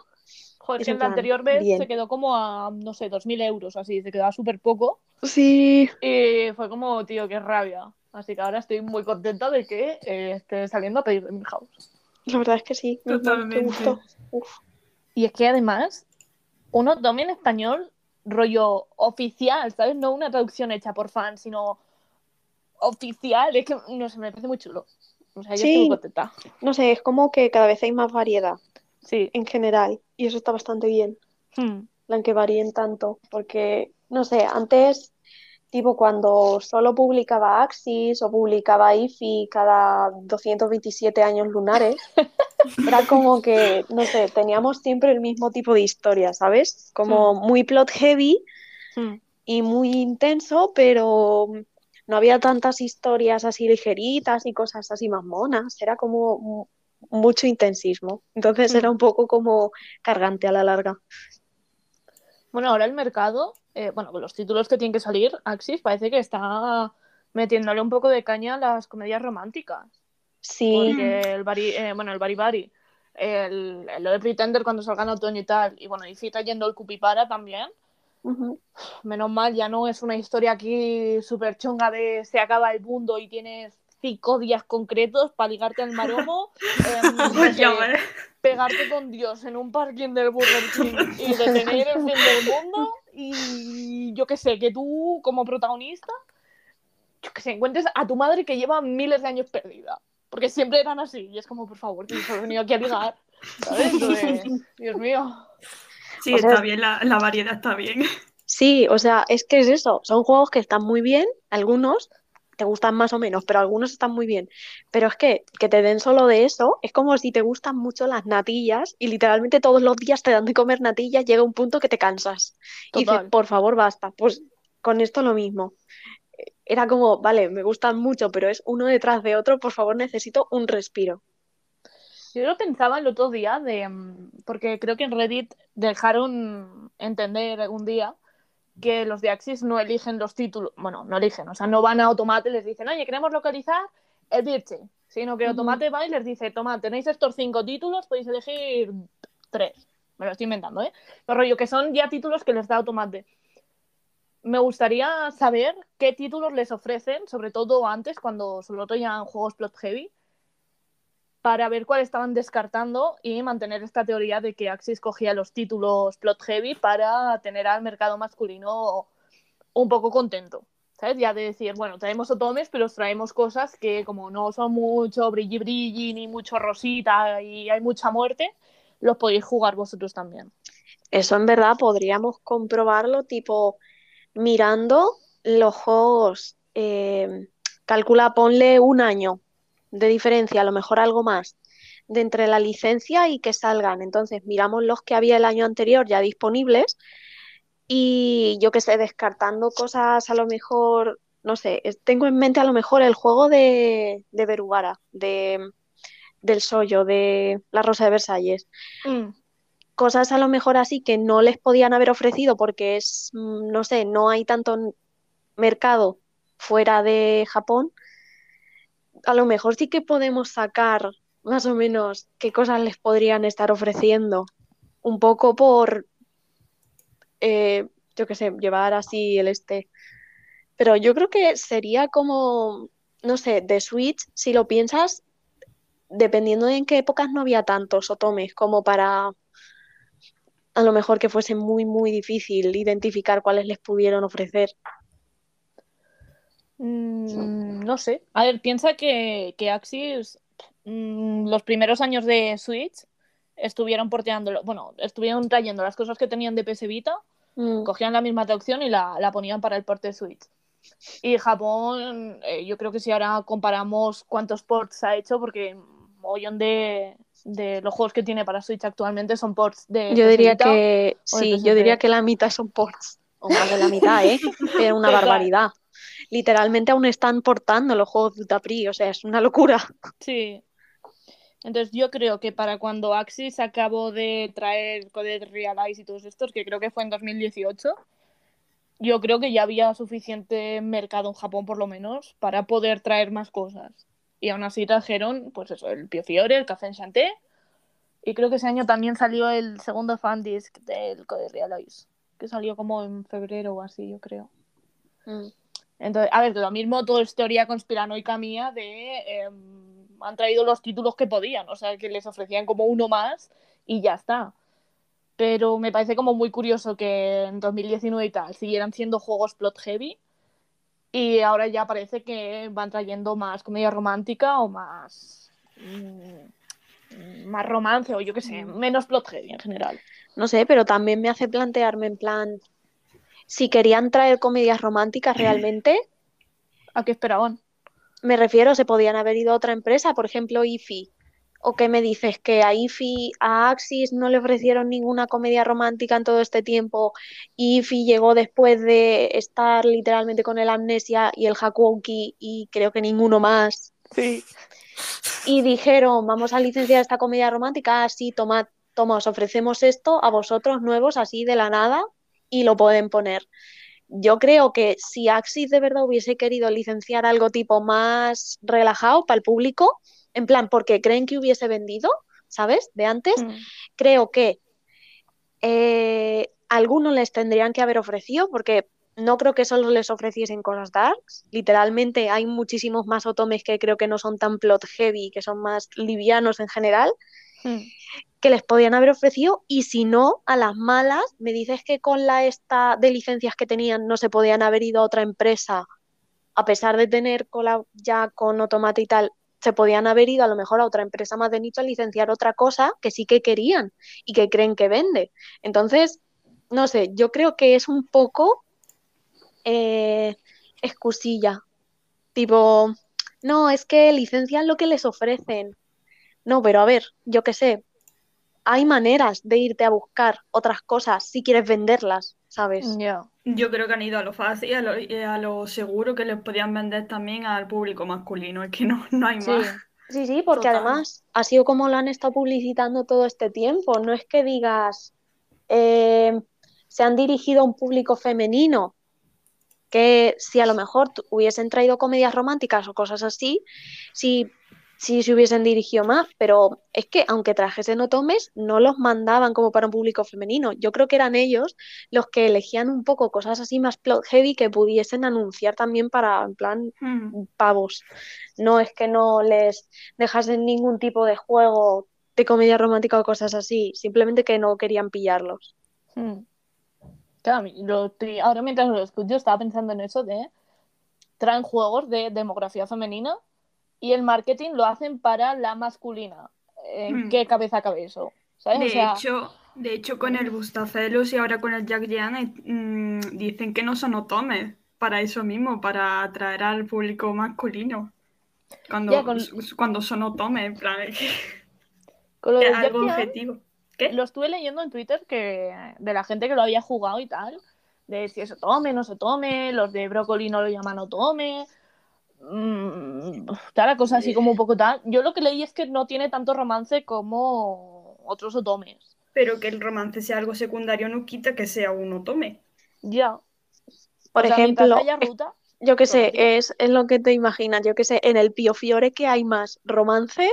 joder, que en la anterior vez bien. se quedó como a, no sé, 2.000 euros, así, se quedaba súper poco. Sí. Y fue como, tío, qué rabia. Así que ahora estoy muy contenta de que eh, esté saliendo a pedir de mi house. La verdad es que sí. Totalmente. gusto. Uf. Y es que además, uno tome en español rollo oficial, ¿sabes? No una traducción hecha por fans, sino oficial. Es que, no sé, me parece muy chulo. O sea, yo estoy muy Sí. contenta. No sé, es como que cada vez hay más variedad Sí. en general y eso está bastante bien. Hmm. la que varíen tanto, porque, no sé, antes, tipo cuando solo publicaba Axis o publicaba IFI cada 227 años lunares, era como que, no sé, teníamos siempre el mismo tipo de historia, ¿sabes? Como muy plot heavy Hmm. y muy intenso, pero no había tantas historias así ligeritas y cosas así más monas, era como mu- mucho intensismo, entonces Hmm. era un poco como cargante a la larga. Bueno, ahora el mercado, eh, bueno, con los títulos que tienen que salir, Axis parece que está metiéndole un poco de caña a las comedias románticas. Sí. Porque el Bari, eh, bueno, el Bari Bari, el, el- lo de Pretender cuando salga en otoño y tal, y bueno, y si está yendo el Cupipara también, Ujú. menos mal, ya no es una historia aquí súper chunga de se acaba el mundo y tienes cinco días concretos para ligarte al maromo, em, no sé, pegarte con Dios en un parking del Burger King y detener el fin del mundo y yo qué sé, que tú como protagonista, yo que sé, encuentres a tu madre que lleva miles de años perdida. Porque siempre eran así y es como, por favor, solo he venido aquí a ligar. ¿Sabes? Entonces, Dios mío. Sí, O sea, está bien, la, la variedad está bien. Sí, o sea, es que es eso, son juegos que están muy bien, algunos te gustan más o menos, pero algunos están muy bien. Pero es que que te den solo de eso, es como si te gustan mucho las natillas y literalmente todos los días te dan de comer natillas, llega un punto que te cansas. Y dices, por favor, basta. Pues con esto lo mismo. Era como, vale, me gustan mucho, pero es uno detrás de otro, por favor, necesito un respiro. Yo lo pensaba el otro día, de, mm, porque creo que en Reddit dejaron entender algún día que los de Axis no eligen los títulos, bueno, no eligen, o sea, no van a Automate y les dicen, oye, queremos localizar el Birche, sino que. Automate va y les dice, toma, tenéis estos cinco títulos, podéis elegir tres, me lo estoy inventando, ¿eh? Pero rollo, que son ya títulos que les da Automate. Me gustaría saber qué títulos les ofrecen, sobre todo antes, cuando ya en juegos plot heavy, para ver cuál estaban descartando y mantener esta teoría de que Axis cogía los títulos plot heavy para tener al mercado masculino un poco contento. ¿Sabes? Ya de decir, bueno, traemos otomes, pero os traemos cosas que como no son mucho brilli brilli ni mucho rosita y hay mucha muerte, los podéis jugar vosotros también. Eso en verdad podríamos comprobarlo, tipo, mirando los juegos, eh, calcula, ponle un año de diferencia, a lo mejor algo más, de entre la licencia y que salgan. Entonces, miramos los que había el año anterior ya disponibles y yo que sé, descartando cosas a lo mejor, no sé, tengo en mente a lo mejor el juego de, de Berugara, de, del Sollo, de La Rosa de Versalles Mm, cosas a lo mejor así que no les podían haber ofrecido porque es, mm, no sé, no hay tanto mercado fuera de Japón, a lo mejor sí que podemos sacar más o menos qué cosas les podrían estar ofreciendo, un poco por, eh, yo qué sé, llevar así el este. Pero yo creo que sería como, no sé, de Switch, si lo piensas, dependiendo de en qué épocas no había tantos otomes como para a lo mejor que fuese muy, muy difícil identificar cuáles les pudieron ofrecer. Mm, no sé. A ver, piensa que, que Axis mm, los primeros años de Switch estuvieron porteando, bueno, estuvieron trayendo las cosas que tenían de PS Vita Mm, cogían la misma traducción y la, la ponían para el port de Switch. Y Japón, eh, yo creo que si ahora comparamos cuántos ports ha hecho, porque mogollón de, de los juegos que tiene para Switch actualmente son ports de Yo diría Vita que sí, yo diría que la mitad son ports. O más de la mitad, ¿eh? Es una barbaridad. Literalmente aún están portando los juegos de Utapri, o sea, es una locura. Sí. Entonces yo creo que para cuando Axis acabó de traer Coded Realize y todos estos, que creo que fue en 2018, yo creo que ya había suficiente mercado en Japón por lo menos para poder traer más cosas. Y aún así trajeron, pues eso, el Pio Fiore, el Café Enchanté, y creo que ese año también salió el segundo fan disc del Coded Realize, que salió como en febrero o así, yo creo. Mm. Entonces, a ver, lo mismo todo es teoría conspiranoica mía de em, han traído los títulos que podían, o sea, que les ofrecían como uno más y ya está. Pero me parece como muy curioso que en 2019 y tal siguieran siendo juegos plot heavy y ahora ya parece que van trayendo más comedia romántica o más mm, más romance o yo qué sé, menos plot heavy en general. No sé, pero también me hace plantearme en plan, si querían traer comedias románticas realmente, ¿A qué esperaban? me refiero, se podían haber ido a otra empresa, por ejemplo, IFI. ¿O qué me dices? ¿Que a IFI, a Axis no le ofrecieron ninguna comedia romántica en todo este tiempo? Y IFI llegó después de estar literalmente con el Amnesia y el Hakuoki y creo que ninguno más. Sí. Y dijeron, vamos a licenciar esta comedia romántica, así, tomad, toma, os ofrecemos esto a vosotros nuevos, así de la nada, y lo pueden poner. Yo creo que si Axis de verdad hubiese querido licenciar algo tipo más relajado para el público, en plan, porque creen que hubiese vendido, ¿sabes? De antes, Mm. creo que eh, algunos les tendrían que haber ofrecido, porque no creo que solo les ofreciesen cosas darks. Literalmente hay muchísimos más otomes que creo que no son tan plot heavy, que son más livianos en general, Mm. Que les podían haber ofrecido. Y si no, a las malas, me dices que con la esta de licencias que tenían no se podían haber ido a otra empresa, a pesar de tener ya con Automata y tal, se podían haber ido a lo mejor a otra empresa más de nicho a licenciar otra cosa que sí que querían y que creen que vende. Entonces, no sé, yo creo que es un poco eh, excusilla. Tipo, no, es que licencian lo que les ofrecen. No, pero a ver, yo qué sé, hay maneras de irte a buscar otras cosas si quieres venderlas, ¿sabes? Yo creo que han ido a lo fácil y a lo, y a lo seguro que les podían vender también al público masculino. Es que no, no hay Sí. más. Sí, sí, porque Total. además ha sido como lo han estado publicitando todo este tiempo. No es que digas, eh, se han dirigido a un público femenino, que si a lo mejor hubiesen traído comedias románticas o cosas así, sí, sí se hubiesen dirigido más, pero es que aunque trajesen otomes, no los mandaban como para un público femenino. Yo creo que eran ellos los que elegían un poco cosas así más plot heavy que pudiesen anunciar también para, en plan, Mm. pavos. No es que no les dejasen ningún tipo de juego de comedia romántica o cosas así, simplemente que no querían pillarlos. Mm. Claro, lo estoy- ahora mientras lo escucho estaba pensando en eso de traen juegos de demografía femenina y el marketing lo hacen para la masculina. ¿En Hmm. qué cabeza cabe eso? ¿Sabes? O De sea, hecho, de hecho, con el Bustacelos y ahora con el Jack Jan eh, mm, dicen que no son otomes para eso mismo, para atraer al público masculino. Cuando, Ya, con- cuando son otomes, en plan, con lo algo Jack Jan, objetivo. ¿Qué? lo estuve leyendo en Twitter que de la gente que lo había jugado y tal, de si eso tome, no se tome, los de brócoli no lo llaman otome, mm, tal, la cosa así como un poco tal. Yo lo que leí es que no tiene tanto romance como otros otomes. Pero que el romance sea algo secundario no quita que sea un otome. Ya. Por O sea, mientras ejemplo, haya es- ruta, yo qué sé, es, es lo que te imaginas, yo qué sé, en el Pío Fiore que hay más romance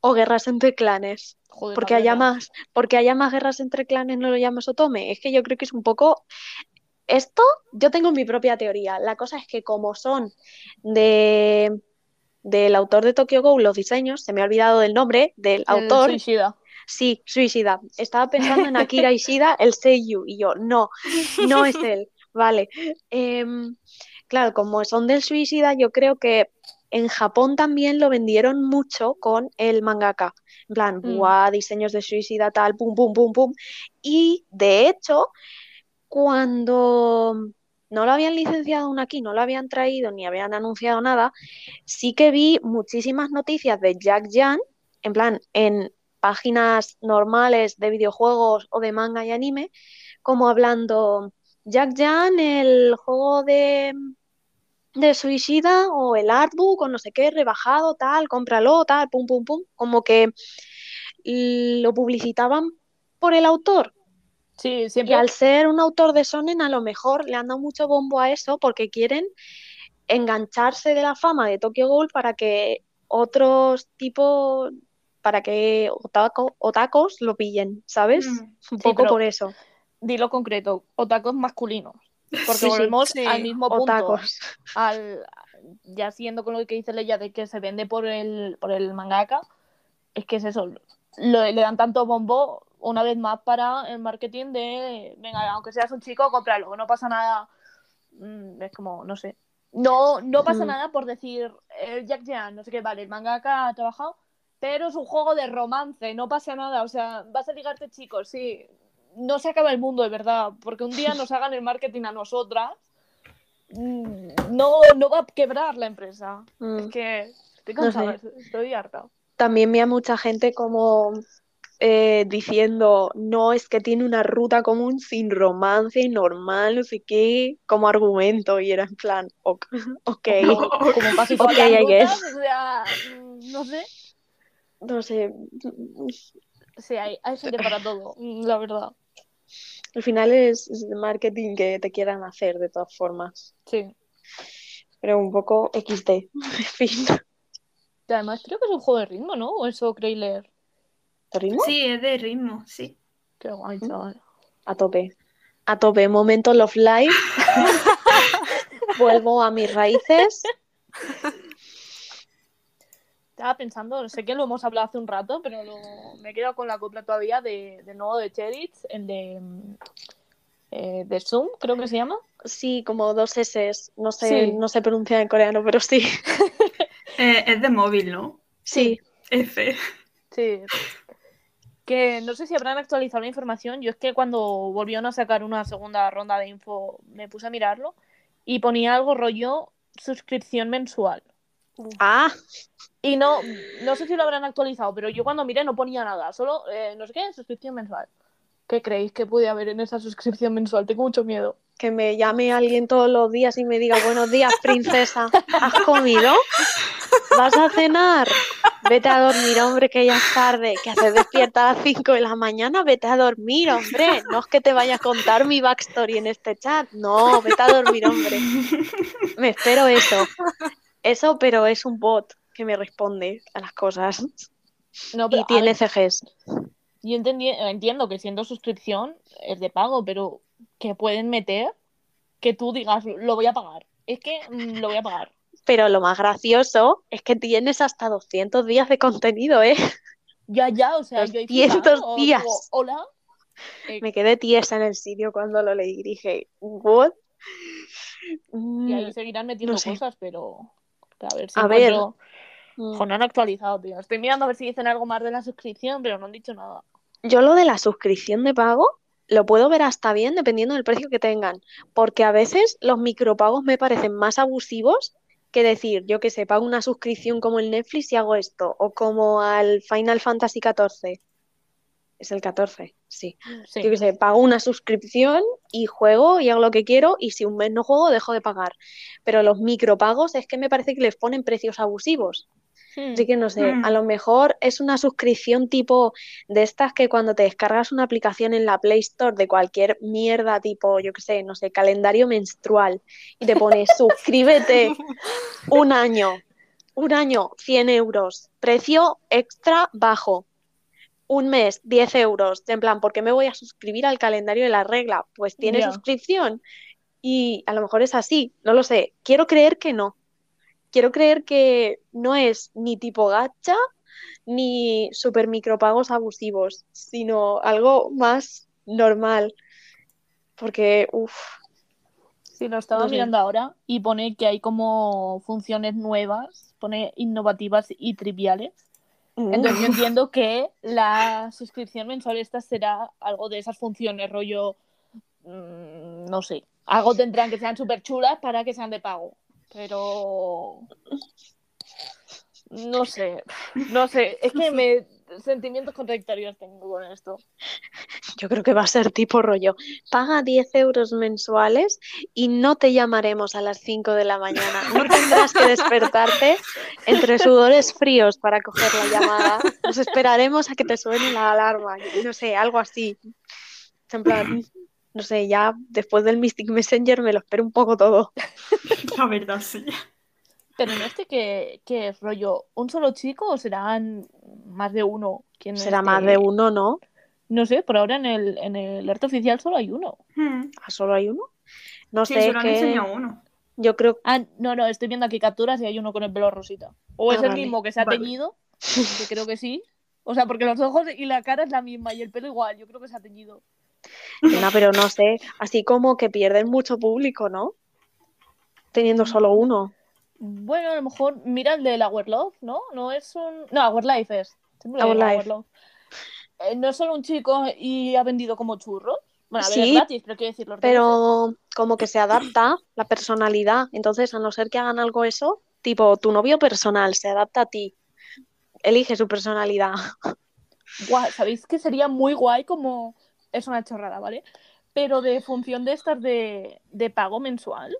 o guerras entre clanes. joder, Porque haya verdad. más, porque haya más guerras entre clanes no lo llamas otome. Es que yo creo que es un poco esto, yo tengo mi propia teoría. La cosa es que como son de del autor de Tokyo Ghoul los diseños, se me ha olvidado del nombre del El autor. suicida. Sí, Suicida. Estaba pensando en Akira Ishida, el Seiyu, y yo, no, no es él. Vale. Em, claro, como son del Suicida, yo creo que en Japón también lo vendieron mucho con el mangaka. En plan, Mm. buah, diseños de Suicida, tal, pum, pum, pum, pum. Y de hecho, cuando no lo habían licenciado aún aquí, no lo habían traído ni habían anunciado nada, sí que vi muchísimas noticias de Jack Jan, en plan, en páginas normales de videojuegos o de manga y anime, como hablando Jack Jan, el juego de, de Suicida o el artbook o no sé qué, rebajado, tal, cómpralo, tal, pum, pum, pum, como que lo publicitaban por el autor. Sí, Y siempre. al ser un autor de Sonen, a lo mejor le han dado mucho bombo a eso porque quieren engancharse de la fama de Tokyo Ghoul para que otros tipos, para que otaku- otakos lo pillen, ¿sabes? Mm. Un Sí, poco por eso. Dilo concreto, otacos masculinos. Porque sí, volvemos sí, al mismo punto. Otacos. Al, ya siendo con lo que dice Leia de que se vende por el, por el mangaka, es que es eso. lo- le dan tanto bombo una vez más para el marketing de, venga, aunque seas un chico, cómpralo, no pasa nada. Mm, Es como, no sé. No, no pasa Mm. nada por decir, el Jack Jan, no sé qué, vale, el mangaka ha trabajado, pero es un juego de romance, no pasa nada, o sea, vas a ligarte chicos, sí. No se acaba el mundo, de verdad, porque un día nos hagan el marketing a nosotras, mm, no, no va a quebrar la empresa. Mm. Es que estoy No cansada, estoy harta. También vi a mucha gente como eh, diciendo, no, es que tiene una ruta común sin romance, normal, no sé qué, como argumento, y era en plan, ok, ok, Como, todas Ok, I guess. o sea, mm, no sé. no sé, Sí, hay, hay gente para todo, mm, la verdad. al final es, es el marketing que te quieran hacer de todas formas, Sí. pero un poco XD, en fin, además creo que es un juego de ritmo, ¿no? O eso creí leer. Sí, es de ritmo, sí. Qué guay, chaval. A tope, a tope, momento Love Live, vuelvo a mis raíces, Estaba pensando, sé que lo hemos hablado hace un rato, pero lo- me he quedado con la copla todavía de, de nuevo de Cheritz, el de, eh, de Zoom, creo que se llama. sí, como dos S, no sé, Sí. no sé pronunciar en coreano, pero sí, Eh, es de móvil, ¿no? sí. F. Sí. Que no sé si habrán actualizado la información. Yo es que cuando volvieron a sacar una segunda ronda de info me puse a mirarlo y ponía algo rollo suscripción mensual. Ah, Y no, no sé si lo habrán actualizado, pero yo cuando miré no ponía nada, solo eh, no sé qué, suscripción mensual. ¿Qué creéis que puede haber en esa suscripción mensual? Tengo mucho miedo. que me llame alguien todos los días y me diga, buenos días, princesa, ¿has comido? ¿Vas a cenar? Vete a dormir, hombre, que ya es tarde. ¿Que haces despierta a las 5 de la mañana? Vete a dormir, hombre. No es que te vaya a contar mi backstory en este chat. No, vete a dormir, hombre. Me espero eso. Eso, pero es un bot que me responde a las cosas. No, pero, Y tiene ver, CGs. yo entiendo que siendo suscripción es de pago, pero que pueden meter que tú digas, lo voy a pagar. Es que mm, lo voy a pagar. Pero lo más gracioso es que tienes hasta 200 días de contenido, ¿eh? Ya, ya, o sea, yo he 200 flipado, días. digo, Hola. Eh, Me quedé tiesa en el sitio cuando lo leí. Dije, ¿what? y ahí Mm, seguirán metiendo no sé. cosas, pero a ver si A ver. mm. Jo, no han actualizado, tío. Estoy mirando a ver si dicen algo más de la suscripción, pero no han dicho nada. Yo lo de la suscripción de pago lo puedo ver hasta bien dependiendo del precio que tengan, porque a veces los micropagos me parecen más abusivos que decir, yo que sé, pago una suscripción como el Netflix y hago esto, o como al Final Fantasy XIV. Es el 14, sí. Sí. Yo que sé, pago una suscripción y juego y hago lo que quiero y si un mes no juego dejo de pagar. Pero los micropagos es que me parece que les ponen precios abusivos. Hmm. Así que no sé, a Mm. lo mejor es una suscripción tipo de estas que cuando te descargas una aplicación en la Play Store de cualquier mierda tipo, yo qué sé, no sé, calendario menstrual y te pones suscríbete un año, un año, 100 euros, precio extra bajo. Un mes, 10 euros. En plan, ¿por qué me voy a suscribir al calendario de la regla? Pues tiene suscripción y a lo mejor es así, no lo sé. Quiero creer que no. Quiero creer que no es ni tipo gacha ni super micropagos abusivos, sino algo más normal. Porque, uff, Sí, lo estaba No sé. mirando ahora y pone que hay como funciones nuevas, pone innovativas y triviales. Entonces yo entiendo que la suscripción mensual esta será algo de esas funciones, rollo, mm, no sé, algo tendrán que sean súper chulas para que sean de pago. Pero no sé, no sé, es que me sentimientos contradictorios tengo con esto. Yo creo que va a ser tipo rollo. Paga 10 euros mensuales y no te llamaremos a las 5 de la mañana. No tendrás que despertarte entre sudores fríos para coger la llamada. Nos esperaremos a que te suene la alarma. No sé, algo así. En no sé, ya después del Mystic Messenger me lo espero un poco todo. La verdad, sí. Pero en este que, que es rollo, ¿un solo chico o serán más de uno? ¿Quién Será más de uno, ¿no? No sé, por ahora en el, en el arte oficial solo hay uno. Hmm. ¿Ah, ¿Solo hay uno? No Sí, sé, solo han que enseñado uno. yo creo Ah, no, no, estoy viendo aquí capturas y hay uno con el pelo rosita. O Ah, es el vale, mismo que se ha vale. teñido, que creo que sí. O sea, porque los ojos y la cara es la misma y el pelo igual, yo creo que se ha teñido. No, pero no sé, así como que pierden mucho público, ¿no? Teniendo solo uno. Bueno, a lo mejor mira el de la Love, ¿no? No es un. No, Our Life es. Our Life. Eh, no es solo un chico y ha vendido como churros. Bueno, a ver, Sí, es gratis, pero quiero decir, los DLCs. Pero como que se adapta la personalidad. Entonces, a no ser que hagan algo eso, tipo tu novio personal se adapta a ti. Elige su personalidad. Guau, ¿sabéis que sería muy guay como... Es una chorrada, ¿vale? Pero de función de estas de, de pago mensual.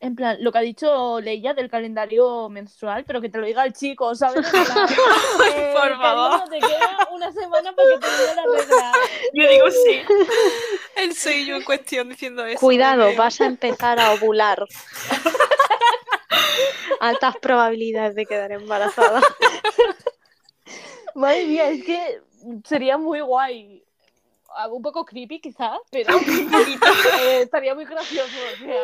En plan, lo que ha dicho Leia del calendario mensual, pero que te lo diga el chico, ¿sabes? Plan, eh, Por favor. te queda una semana para que te diga la regla. Yo digo sí. El sello en cuestión diciendo eso. Cuidado, vas a empezar a ovular. Altas probabilidades de quedar embarazada. Madre mía, es que sería muy guay. Ah, Un poco creepy quizás, pero eh, estaría muy gracioso. O sea,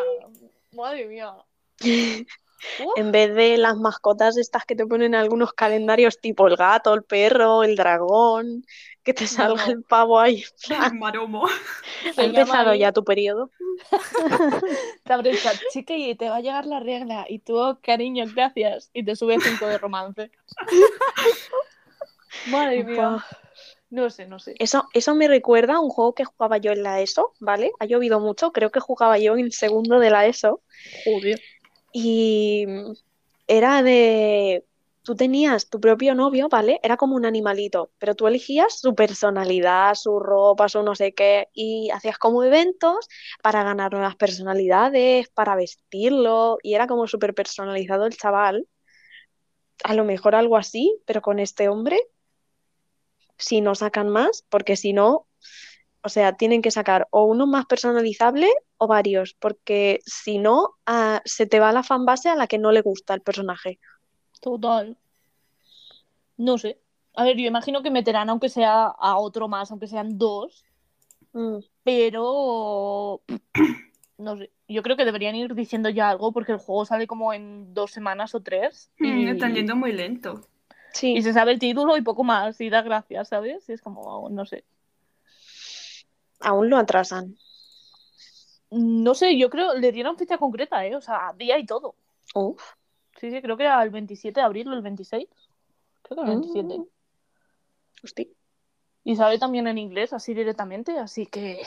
madre mía. Uf. En vez de las mascotas estas que te ponen en algunos calendarios, tipo el gato, el perro, el dragón, que te salga No. el pavo ahí. Maromo. ¿Ha empezado ya tu periodo? Te abre el chat, chica, y te va a llegar la regla. Y tú, oh, cariño, gracias. Y te sube cinco de romance. Madre mía. No sé, no sé. Eso, eso me recuerda a un juego que jugaba yo en la ESO, ¿vale? Ha llovido mucho, creo que jugaba yo en segundo de la ESO. Joder. Y era de... Tú tenías tu propio novio, ¿vale? Era como un animalito, pero tú elegías su personalidad, su ropa, su no sé qué, y hacías como eventos para ganar nuevas personalidades, para vestirlo, y era como súper personalizado el chaval. A lo mejor algo así, pero con este hombre, si no sacan más, porque si no, o sea, tienen que sacar o uno más personalizable o varios, porque si no, ah, se te va la fanbase a la que no le gusta el personaje. Total. No sé. A ver, yo imagino que meterán, aunque sea a otro más, aunque sean dos, Mm, pero no sé. Yo creo que deberían ir diciendo ya algo porque el juego sale como en dos semanas o tres y, Mm, Están yendo muy lento. Sí, y se sabe el título y poco más y da gracias, ¿sabes? Y es como, no sé. aún lo atrasan. No sé, yo creo, le dieron fecha concreta, ¿eh? O sea, día y todo. Uf, Sí, sí, creo que era el 27 de abril o el 26. Creo que el 27. Mm. hosti, Y sale también en inglés, así directamente, así que...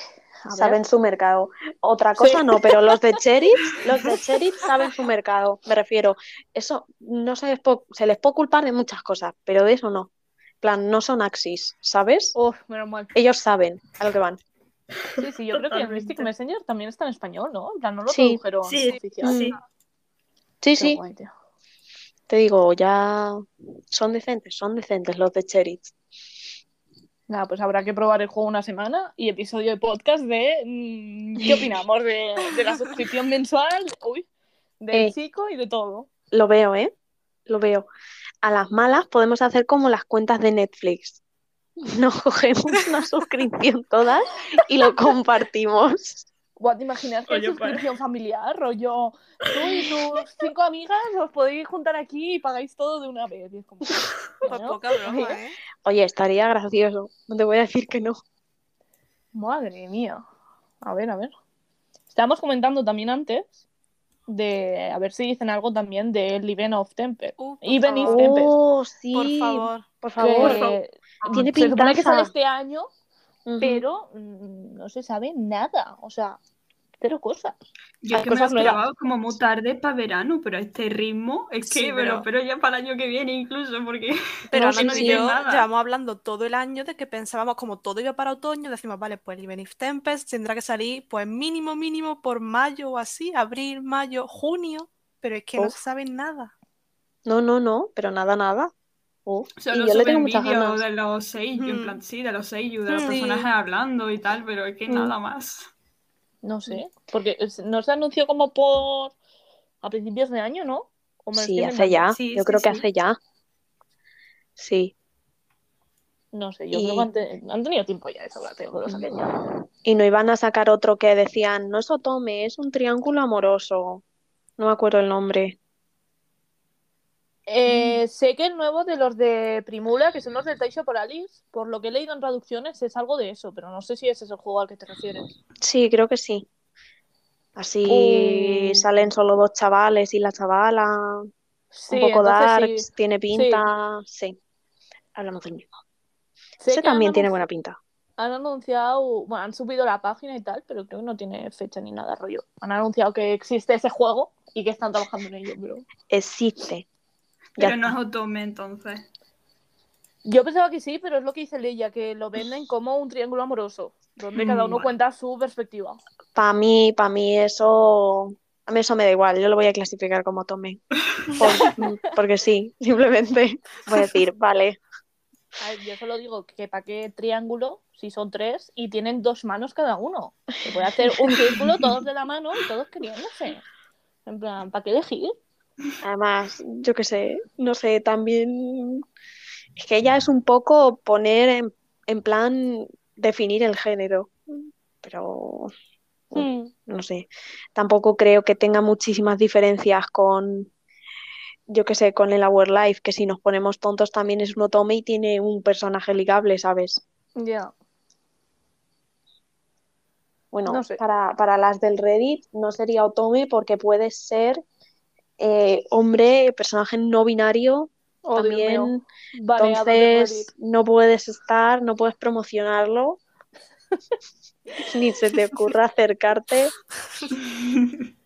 saben su mercado. Otra Sí. cosa no, pero los de Cherith, los de Cherith saben su mercado. Me refiero, eso no se les, se les puede culpar de muchas cosas, pero de eso no. En plan, no son Axis, ¿sabes? Uf, menos mal. Ellos saben a lo que van. Sí, sí, yo creo que. Mystic Messenger también está en español, ¿no? En plan, no lo Sí. tradujeron Sí, oficial. Sí. Sí, sí, guay, te digo, ya son decentes, son decentes los de Cherith. Nada, pues habrá que probar el juego una semana y episodio de podcast de mm, qué opinamos de, de la suscripción mensual, uy, del Eh. chico y de todo. Lo veo, ¿eh? Lo veo. A las malas podemos hacer como las cuentas de Netflix. Nos cogemos una suscripción todas y lo compartimos. Guau, ¿te imaginas que pues. suscripción familiar? Rollo, tú y tus cinco amigas os podéis juntar aquí y pagáis todo de una vez. Y es como, Pues bueno, poca broma, ¿eh? Oye, estaría gracioso. No te voy a decir que no. Madre mía. A ver, a ver. Estábamos comentando también antes de a ver si dicen algo también del Even of Temper. Uh, por Even if favor, Tempest. Oh, sí. por favor. Por Que favor. Tiene se supone que pintaza. sale este año, Pero mm, no se sabe nada. O sea, cero cosas. Yo es que me lo cosas esperaba como muy tarde para verano, pero a este ritmo es que Sí, me pero- lo espero ya para el año que viene incluso, porque Pero no Ana se y nos dice yo nada. llevamos hablando todo el año de que pensábamos como todo iba para otoño, decimos, vale, pues el Even If Tempest tendrá que salir pues mínimo, mínimo por mayo o así, abril, mayo, junio, pero es que no Uf. se sabe nada. No, no, no, pero nada, nada. Solo y yo le tengo muchas ganas. de los seis, en Mm. plan, sí, de los seis, de los Sí. personajes hablando y tal, pero es que Mm. nada más. No sé, porque es- no se anunció como por a principios de año, ¿no? ¿O me lo Sí, hace ya. Sí, Yo sí, creo que hace ya. Sí. No sé, yo Y- creo que han, te- han tenido tiempo ya de sobra, tengo que lo ya. Y no iban a sacar otro que decían, no es Otome, es un triángulo amoroso. No me acuerdo el nombre. Eh, sé que el nuevo de los de Primula, que son los de Taisho por Alice, por lo que he leído en traducciones, es algo de eso, pero no sé si ese es el juego al que te refieres. Sí, creo que sí. Así Oh. salen solo dos chavales y la chavala. Sí, un poco sí. tiene pinta. Sí. Hablamos del mismo. Sé Ese también tiene buena pinta. Han anunciado, bueno, han subido la página y tal, pero creo que no tiene fecha ni nada, rollo. Han anunciado que existe ese juego y que están trabajando en ello, pero... Existe. Ya Pero no es Otome entonces. Yo pensaba que sí, pero es lo que dice Leia, que lo venden como un triángulo amoroso, donde cada Mm, uno vale. cuenta su perspectiva. Para mí, para mí eso. A mí eso me da igual. Yo lo voy a clasificar como Tome. Por- porque sí, simplemente. Voy a decir, vale. A ver, yo solo digo que para qué triángulo, si son tres, y tienen dos manos cada uno. Se puede hacer un círculo, todos de la mano y todos queriéndose. En plan, ¿para qué elegir? Además, yo qué sé, no sé, también es que ya es un poco poner en, en plan definir el género, pero Hmm. no sé, tampoco creo que tenga muchísimas diferencias con, yo qué sé, con el Our Life, que si nos ponemos tontos también es un otome y tiene un personaje ligable, ¿sabes? Ya. Bueno, No sé. para, para las del Reddit no sería otome porque puede ser eh, hombre, personaje no binario Oh, también. Entonces, no puedes estar, no puedes promocionarlo, ni se te ocurra acercarte.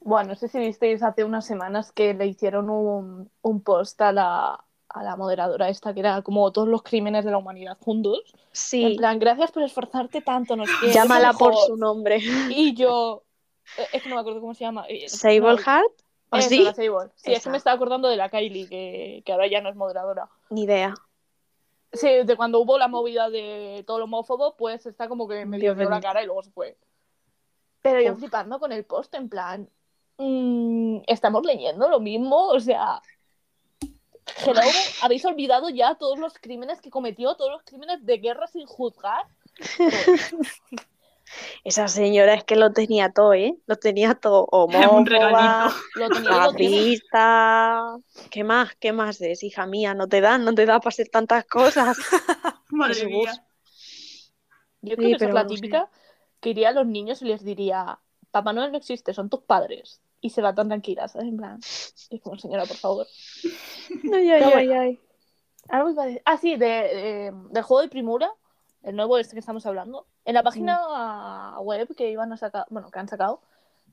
Bueno, no sé si visteis hace unas semanas que le hicieron un, un post a la, a la moderadora esta, que era como todos los crímenes de la humanidad juntos. En Sí, plan, gracias por esforzarte tanto, nos llámala por mejor". su nombre. Y yo, es que no me acuerdo cómo se llama. Eh, Sable no, Heart, ¿o eso, sí? la Sable. Sí, es que me estaba acordando de la Kylie, que, que ahora ya no es moderadora. Ni idea. Sí, de cuando hubo la movida de todo lo homófobo, pues está como que me dio la cara y luego se fue. Pero yo Uf. flipando con el post, en plan, mm, estamos leyendo lo mismo, o sea, hello, habéis olvidado ya todos los crímenes que cometió, todos los crímenes de guerra sin juzgar. Esa señora es que lo tenía todo, ¿eh? Lo tenía todo. un Homófoba, regalito. Lo tenía racista. ¿Qué más? ¿Qué más es, hija mía? No te dan, no te da para hacer tantas cosas. Madre mía. Yo creo Sí, que esa es la no sé. típica que iría a los niños y les diría, Papá Noel no existe, son tus padres. Y se va tan tranquila, ¿sabes? En plan, es como, señora, por favor. Ay, ay, Pero ay, ay. Algo iba a decir. Ah, sí, de, de- del juego de Primura, el nuevo este que estamos hablando. En la página web que iban a sacar, bueno, que han sacado,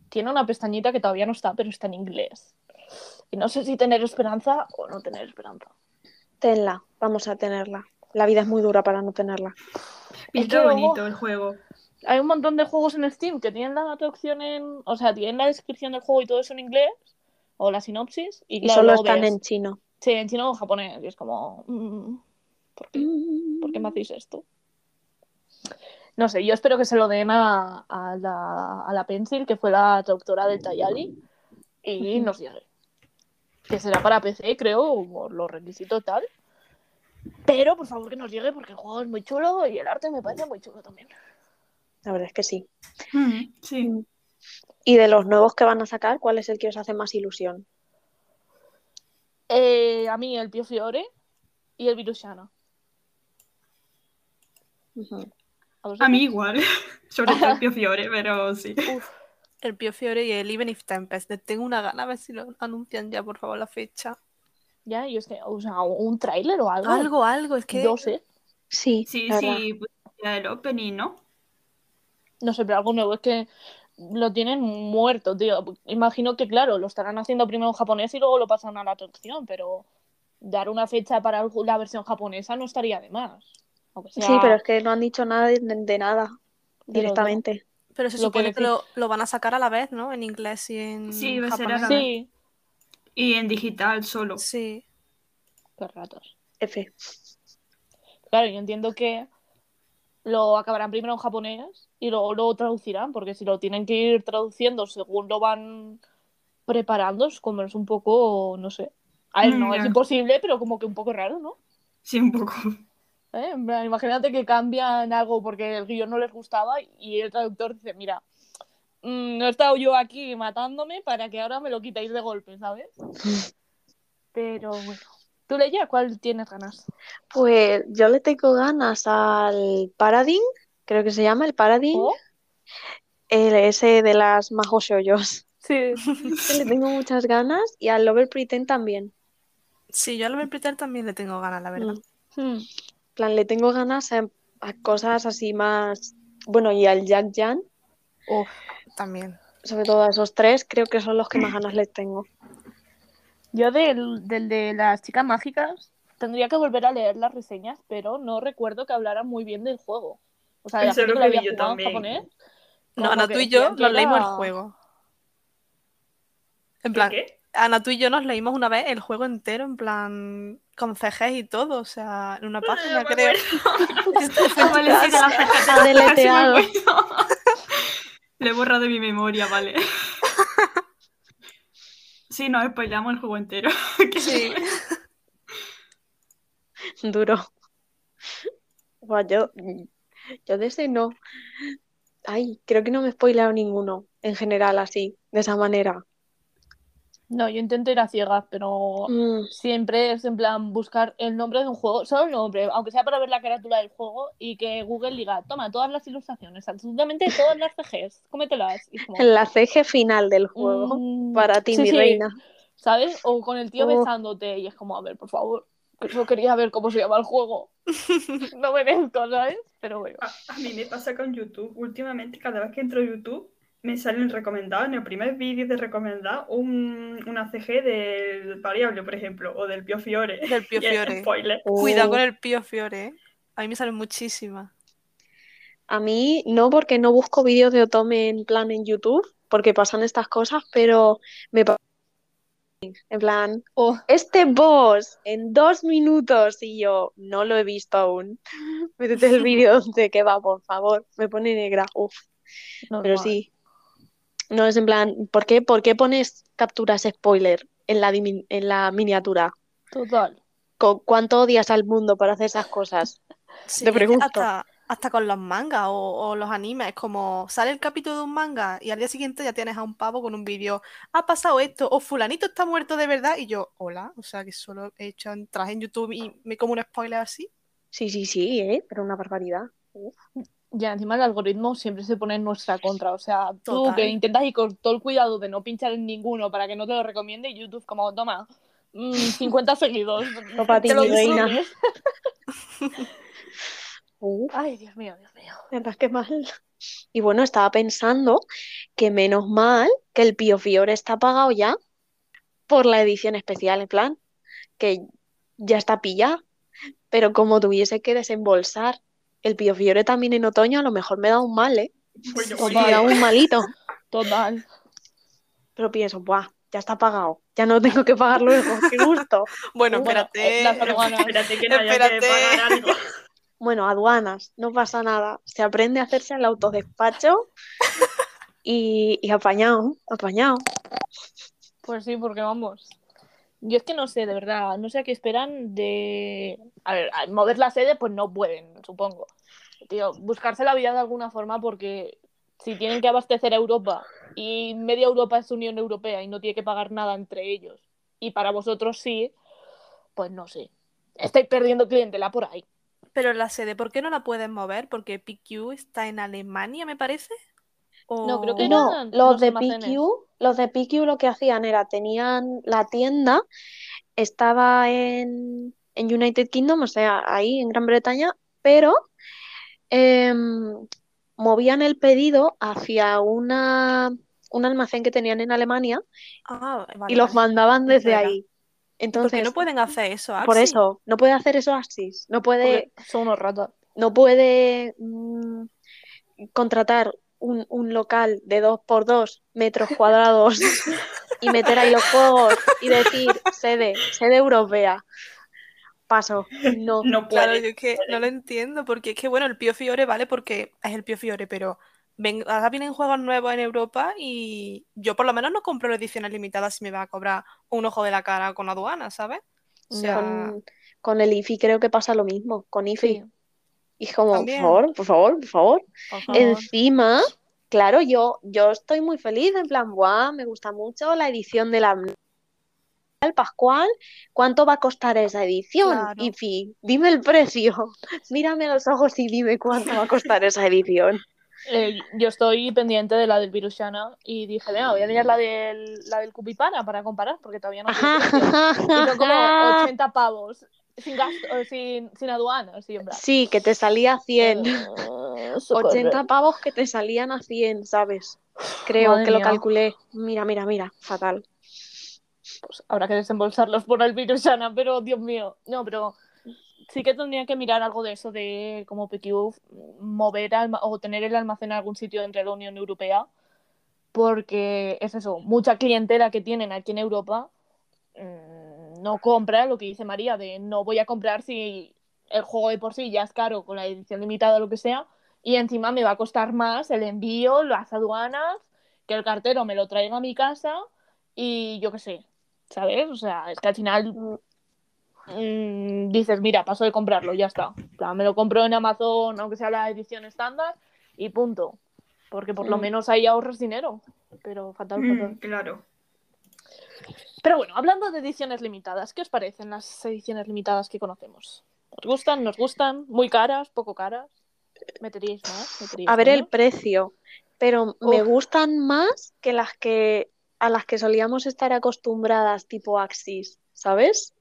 tiene una pestañita que todavía no está, pero está en inglés. Y no sé si tener esperanza o no tener esperanza. Tenla, vamos a tenerla. La vida es muy dura para no tenerla. Pinta que luego- bonito el juego. Hay un montón de juegos en Steam que tienen la traducción en. O sea, tienen la descripción del juego y todo eso en inglés, o la sinopsis, y, Y claro, solo están ves- en chino. Sí, en chino o en japonés. Y es como. mm, ¿Por qué? ¿Por qué me hacéis esto? No sé, yo espero que se lo den a, a la, a la Pencil, que fue la traductora del Tayali, y nos llegue. Que será para PC, creo, por los requisitos tal. Pero por favor que nos llegue porque el juego es muy chulo y el arte me parece muy chulo también. La verdad es que sí. Mm, Sí. Y de los nuevos que van a sacar, ¿cuál es el que os hace más ilusión? Eh, a mí el Pio Fiore y el Virusiana. Ujú. ¿A, A mí igual. Sobre todo el Pio Fiore, pero sí. Uf, el Pio Fiore y el Even If Tempest. Tengo una gana a ver si lo anuncian ya, por favor, la fecha. Ya, yo es que, o sea, un tráiler o algo. Algo, algo, es que Yo sé. Sí, Sí, sí, pues, ya el opening, ¿no? No sé, pero algo nuevo es que lo tienen muerto, tío. Imagino que, claro, lo estarán haciendo primero en japonés y luego lo pasan a la traducción, pero dar una fecha para la versión japonesa no estaría de más. Sea- Sí, pero es que no han dicho nada de, de nada directamente. Pero se Lo que supone que lo, lo van a sacar a la vez, ¿no? En inglés y en Sí, va a ser a japonés. la vez. Sí, Y en digital solo. Sí. qué ratos. F. Claro, yo entiendo que lo acabarán primero en japonés y luego lo traducirán, porque si lo tienen que ir traduciendo según lo van preparando, es como es un poco, no sé. A ver, no Mm, es imposible, pero como que un poco raro, ¿no? Sí, un poco. ¿Eh? En plan, Imagínate que cambian algo porque el guion no les gustaba y el traductor dice, mira, mm, no he estado yo aquí matándome para que ahora me lo quitéis de golpe, ¿sabes? Pero bueno. ¿Tú, Leia, cuál tienes ganas? Pues yo le tengo ganas al Paradigm, creo que se llama el Paradigm, ¿Oh? el ese de las Majo Shoyos. Sí. Le tengo muchas ganas y al Lover Pretend también. Sí, yo al Over Pretend también le tengo ganas, la verdad. Mm. Hmm. En plan, le tengo ganas a, a cosas así más. Bueno, y al Jack Jan, Uf. También. sobre todo a esos tres, creo que son los que más ganas les tengo. Yo del, del de las chicas mágicas tendría que volver a leer las reseñas, pero no recuerdo que hablaran muy bien del juego. O sea, la gente lo que lo había vi yo jugado en japonés. No, Ana, tú y yo nos leímos el juego. En plan, ¿Qué? Ana, tú y yo nos leímos una vez el juego entero, en plan, con CGs y todo, o sea, en una página, No me creo. Le he borrado de mi memoria, vale. Sí, nos spoilamos el juego entero. Sí. Duro. Buah, yo, yo de ese no. Ay, creo que no me he spoilado ninguno en general así, de esa manera. No, yo intento ir a ciegas, pero Mm, siempre es en plan buscar el nombre de un juego, solo el nombre, aunque sea para ver la carátula del juego y que Google diga, toma todas las ilustraciones, absolutamente todas las CGs, cómetelas. Y como, la CG final del juego. mm, Para ti, sí, mi sí, reina. ¿Sabes? O con el tío Oh. besándote y es como, a ver, por favor, yo quería ver cómo se llama el juego. No merezco, ¿sabes? Pero bueno. A, a mí me pasa con YouTube. Últimamente, cada vez que entro a YouTube, me salen recomendados. En el primer vídeo de recomendar un, una CG del variable, por ejemplo, o del Pio Fiore. Del Pio Fiore. spoiler. Cuidado con el Pío Fiore, ¿eh? A mí me salen muchísimas. A mí no, porque no busco vídeos de Otome en plan en YouTube, porque pasan estas cosas, pero me en plan, Oh, este boss en dos minutos y yo no lo he visto aún. Métete el vídeo de qué va, por favor. Me pone negra. Uf, pero sí. No es en plan, ¿por qué, por qué pones capturas spoiler en la, en la miniatura? Total. ¿Cu- ¿Cuánto odias al mundo para hacer esas cosas? Sí, Te pregunto. Hasta, hasta con los mangas o, o los animes, es como sale el capítulo de un manga y al día siguiente ya tienes a un pavo con un vídeo, ha pasado esto, o fulanito está muerto de verdad, y yo, hola, o sea que solo he hecho entrar en YouTube y me como un spoiler así. Sí, sí, sí, ¿eh? Pero una barbaridad. Ya, encima el algoritmo siempre se pone en nuestra contra. O sea, tú Total. que intentas ir con todo el cuidado de no pinchar en ninguno para que no te lo recomiende, y YouTube como, toma, mm, 50 seguidos. No para ti, reina. Ay, Dios mío, Dios mío. verdad que mal. Y bueno, estaba pensando que menos mal que el Pío Fiore está pagado ya por la edición especial, en plan, que ya está pillado. Pero como tuviese que desembolsar el Pío Fiore también en otoño, a lo mejor me da un mal, ¿eh? Pues yo Total. sí, Me da un malito. Total. Pero pienso, ¡buah! Ya está pagado. Ya no tengo que pagar luego. ¡Qué gusto! Bueno, Bueno, espérate. las aduanas. Espérate que no haya que pagar algo. Bueno, aduanas, no pasa nada. Se aprende a hacerse el autodespacho y, y apañado, apañado. Pues sí, porque vamos. Yo es que no sé, de verdad, no sé a qué esperan de. A ver, al mover la sede, pues no pueden, supongo. Tío, buscarse la vida de alguna forma porque si tienen que abastecer a Europa y media Europa es Unión Europea y no tiene que pagar nada entre ellos y para vosotros sí, pues no sé. Estáis perdiendo clientela por ahí. Pero la sede, ¿por qué no la pueden mover? Porque PQ está en Alemania, me parece. No, creo que No, eran los los de. PQ, los de PQ lo que hacían era, tenían la tienda, estaba en, en United Kingdom, o sea, ahí en Gran Bretaña, pero em, movían el pedido hacia una, un almacén que tenían en Alemania Ah, vale, y los vale. mandaban desde Verdad. ahí. ¿Por Entonces, qué no pueden hacer eso, por eso, no puede hacer eso Axis, no puede, Porque son unos ratas. no puede mm, contratar un, un local de dos por dos metros cuadrados y meter ahí los juegos y decir sede, sede europea. Paso, no. No Claro, puede. yo es que no lo entiendo, porque es que, bueno, el Pio Fiore vale porque es el Pio Fiore, pero ven, ahora vienen juegos nuevos en Europa y yo por lo menos no compro ediciones limitadas si me va a cobrar un ojo de la cara con aduana, ¿sabes? O sea, Con, con el IFI creo que pasa lo mismo, con IFI. Sí, Y es como, por favor, por favor, por favor. por favor. Encima, claro, yo, yo estoy muy feliz, en plan, guau, me gusta mucho la edición de la el Pascual, ¿cuánto va a costar esa edición? Claro. Ifi, dime el precio. Mírame a los ojos y dime cuánto va a costar esa edición. Eh, yo estoy pendiente de la del Virushana y dije, venga, voy a mirar la del, la del Cupipana para comparar, porque todavía no. Y son como 80 pavos, sin gasto, sin, sin aduana, sí. Sí, que te salía 100. Eh, socorro. 80 pavos que te salían a 100, ¿sabes? Creo Madre que lo mía. calculé. Mira, mira, mira, fatal. Pues habrá que desembolsarlos por el Virushana, pero Dios mío. No, pero sí que tendría que mirar algo de eso de como PQ mover alma- o tener el almacén en algún sitio entre la Unión Europea, porque es eso, mucha clientela que tienen aquí en Europa mm, no compra lo que dice María de no voy a comprar si el juego de por sí ya es caro con la edición limitada o lo que sea y encima me va a costar más el envío, las aduanas, que el cartero me lo traiga a mi casa y yo qué sé, ¿sabes? O sea, es que al final mm, dices, mira, paso de comprarlo, ya está. En plan, me lo compro en Amazon, aunque sea la edición estándar, y punto. Porque por lo menos ahí ahorras dinero. Pero fatal, fatal. Mm, claro. Pero bueno, hablando de ediciones limitadas, ¿qué os parecen las ediciones limitadas que conocemos? ¿Os gustan? ¿Nos gustan? ¿Muy caras? ¿Poco caras? ¿Meteríais más? ¿Meteríais A ver el precio, pero me gustan más que las que a las que solíamos estar acostumbradas, tipo Axis, ¿sabes?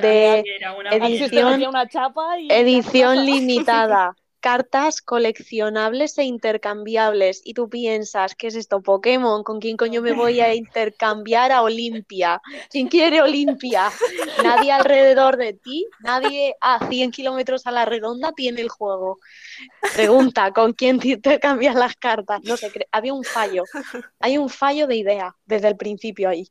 De una edición- chapa y... Edición limitada, cartas coleccionables e intercambiables. Y tú piensas, ¿qué es esto? Pokémon, ¿con quién coño me voy a intercambiar a Olimpia? ¿Quién quiere Olimpia? Nadie alrededor de ti, nadie a 100 kilómetros a la redonda tiene el juego. Pregunta, ¿con quién te intercambias las cartas? No sé, había un fallo. Hay un fallo de idea desde el principio ahí.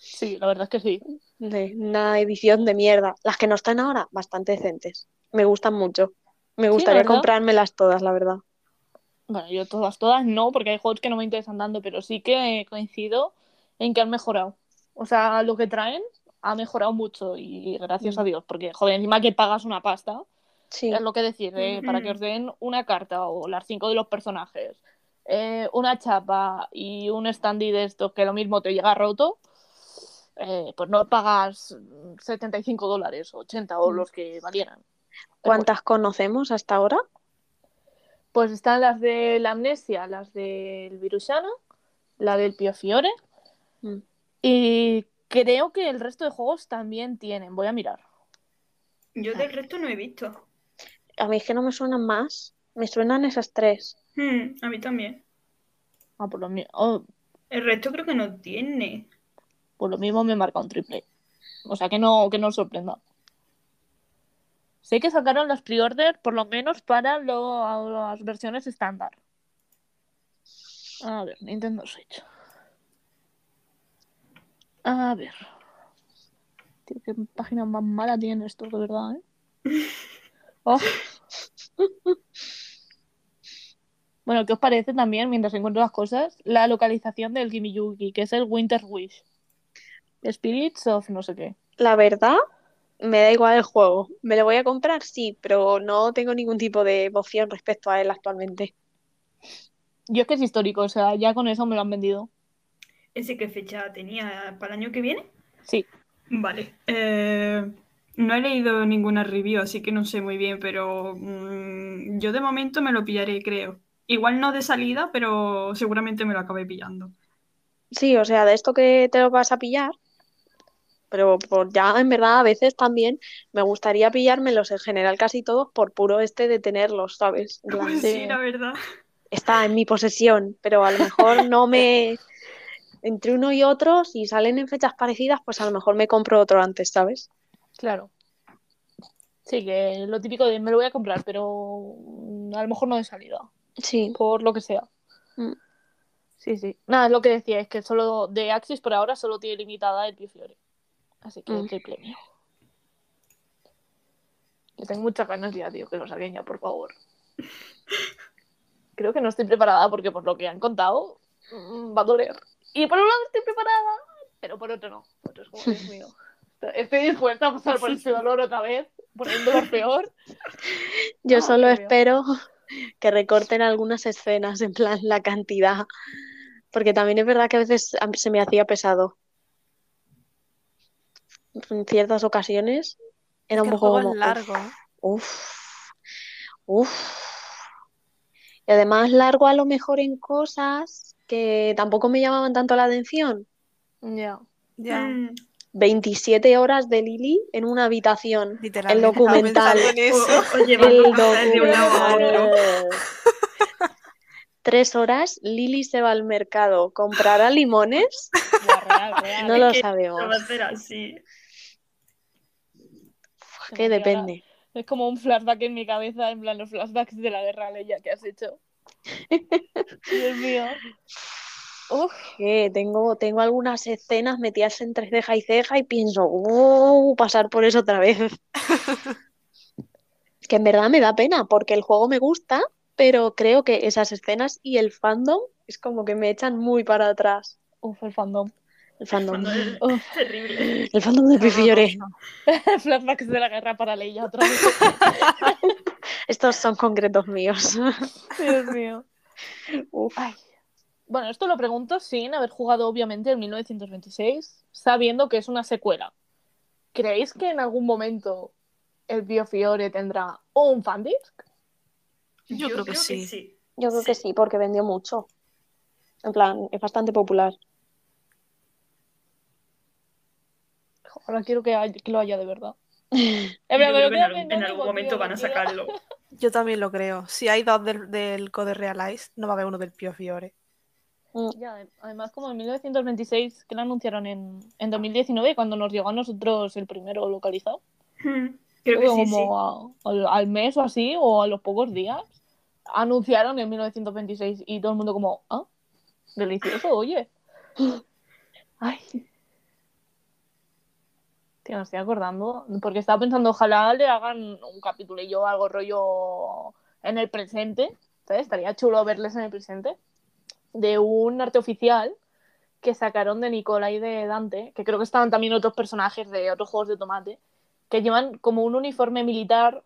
Sí, la verdad es que sí. de una edición de mierda. Las que no están ahora, bastante decentes. Me gustan mucho. Me gustaría comprármelas todas, la verdad. Bueno, yo todas, todas no, porque hay juegos que no me interesan tanto, pero sí que coincido en que han mejorado. O sea, lo que traen ha mejorado mucho y gracias Mm. a Dios, porque joder, encima que pagas una pasta, Sí, es lo que decir, eh, para que os den una carta o las cinco de los personajes, eh, una chapa y un standy de estos que lo mismo te llega roto, eh, pues no pagas 75 dólares, 80 o Mm. los que valieran. ¿Cuántas conocemos hasta ahora? Pues están las de la amnesia, las del Virushana, la del Pio Fiore. Mm. Y creo que el resto de juegos también tienen. Voy a mirar. Yo del resto no he visto. A mí es que no me suenan más. Me suenan esas tres. Hmm, a mí también. Ah, por lo, mi- oh, El resto creo que no tiene. por lo mismo me marca un triple. O sea que no, que no os sorprenda. Sé que sacaron las pre-order por lo menos para lo- las versiones estándar. A ver, Nintendo Switch. A ver. Tío, qué página más mala tienen estos, de verdad, ¿eh? Oh. Bueno, ¿qué os parece también, mientras encuentro las cosas, la localización del Kimiyuki, que es el Winter Wish? Spirits of no sé qué. La verdad, me da igual el juego. ¿Me lo voy a comprar? Sí, pero no tengo ningún tipo de emoción respecto a él actualmente. Yo es que es histórico, o sea, ya con eso me lo han vendido. ¿Ese qué fecha tenía para el año que viene? Sí. Vale. Eh, no he leído ninguna review, así que no sé muy bien, pero mm, yo de momento me lo pillaré, creo. Igual no de salida, pero seguramente me lo acabé pillando. Sí, o sea, de esto que te lo vas a pillar, pero por ya en verdad a veces también me gustaría pillármelos en general casi todos por puro este de tenerlos, ¿sabes? Pues Sí. sí, la verdad. está en mi posesión, pero a lo mejor no me... Entre uno y otro, si salen en fechas parecidas, pues a lo mejor me compro otro antes, ¿sabes? Claro. Sí, que lo típico de me lo voy a comprar, pero a lo mejor no de salida, Sí. por lo que sea. Mm. Sí, sí. Nada, es lo que decía, es que solo de Axis por ahora solo tiene limitada el Fiore. Así que Mm. triple mío. Yo tengo muchas ganas ya, tío, que lo saquen ya, por favor. Creo que no estoy preparada porque por lo que han contado mm, va a doler. Y por un lado estoy preparada, pero por otro no. Por otro es como, Dios mío. Estoy dispuesta a pasar por este dolor otra vez, dolor peor. Yo Ah, solo espero que recorten algunas escenas, en plan la cantidad, porque también es verdad que a veces se me hacía pesado. En ciertas ocasiones era Que un poco juego como, es largo. ¿eh? Uf, uf. Y además largo a lo mejor en cosas que tampoco me llamaban tanto la atención. Ya. Ya. Mm. 27 horas de Lily en una habitación. Literalmente. El documental. O, llevando El documental. Tres horas, Lily se va al mercado, comprará limones, Ya, real, real. no lo sabemos. No va a ser así. Que depende. Es como un flashback en mi cabeza, en plan los flashbacks de la guerra Leia que has hecho. Dios mío. Uf, tengo, tengo algunas escenas metidas entre ceja y ceja y pienso, "Uh, pasar por eso otra vez. Que en verdad me da pena porque el juego me gusta, pero creo que esas escenas y el fandom es como que me echan muy para atrás. uf, el fandom. El fandom. Es terrible. El fandom de Pifiore. flashbacks de la guerra para Leia otra vez. Estos son concretos míos. Dios mío. Uf. Ay. Bueno, esto lo pregunto sin haber jugado obviamente en 1926, sabiendo que es una secuela. ¿Creéis que en algún momento el Biofiore tendrá un fandisc? Yo creo que sí. Yo creo que sí, porque vendió mucho. En plan, es bastante popular. Ahora quiero que, lo haya de verdad. En que algún- en momento van a sacarlo. Yo también lo creo. Si hay dos del, del Code Realize, no va a haber uno del Pio Fiore. Ya, ade- además, como en 1926, que lo anunciaron en, en 2019, cuando nos llegó a nosotros el primero localizado. Mm, Creo que sí, como sí. a- al, al mes o así, o a los pocos días, anunciaron en 1926 y todo el mundo como, ah, delicioso, oye. Ay. Tío, me estoy acordando, porque estaba pensando, ojalá le hagan un capítulo y yo algo rollo en el presente, ¿sabes? Estaría chulo verles en el presente, de un arte oficial que sacaron de Nicola y de Dante, que creo que estaban también otros personajes de otros juegos de tomate, que llevan como un uniforme militar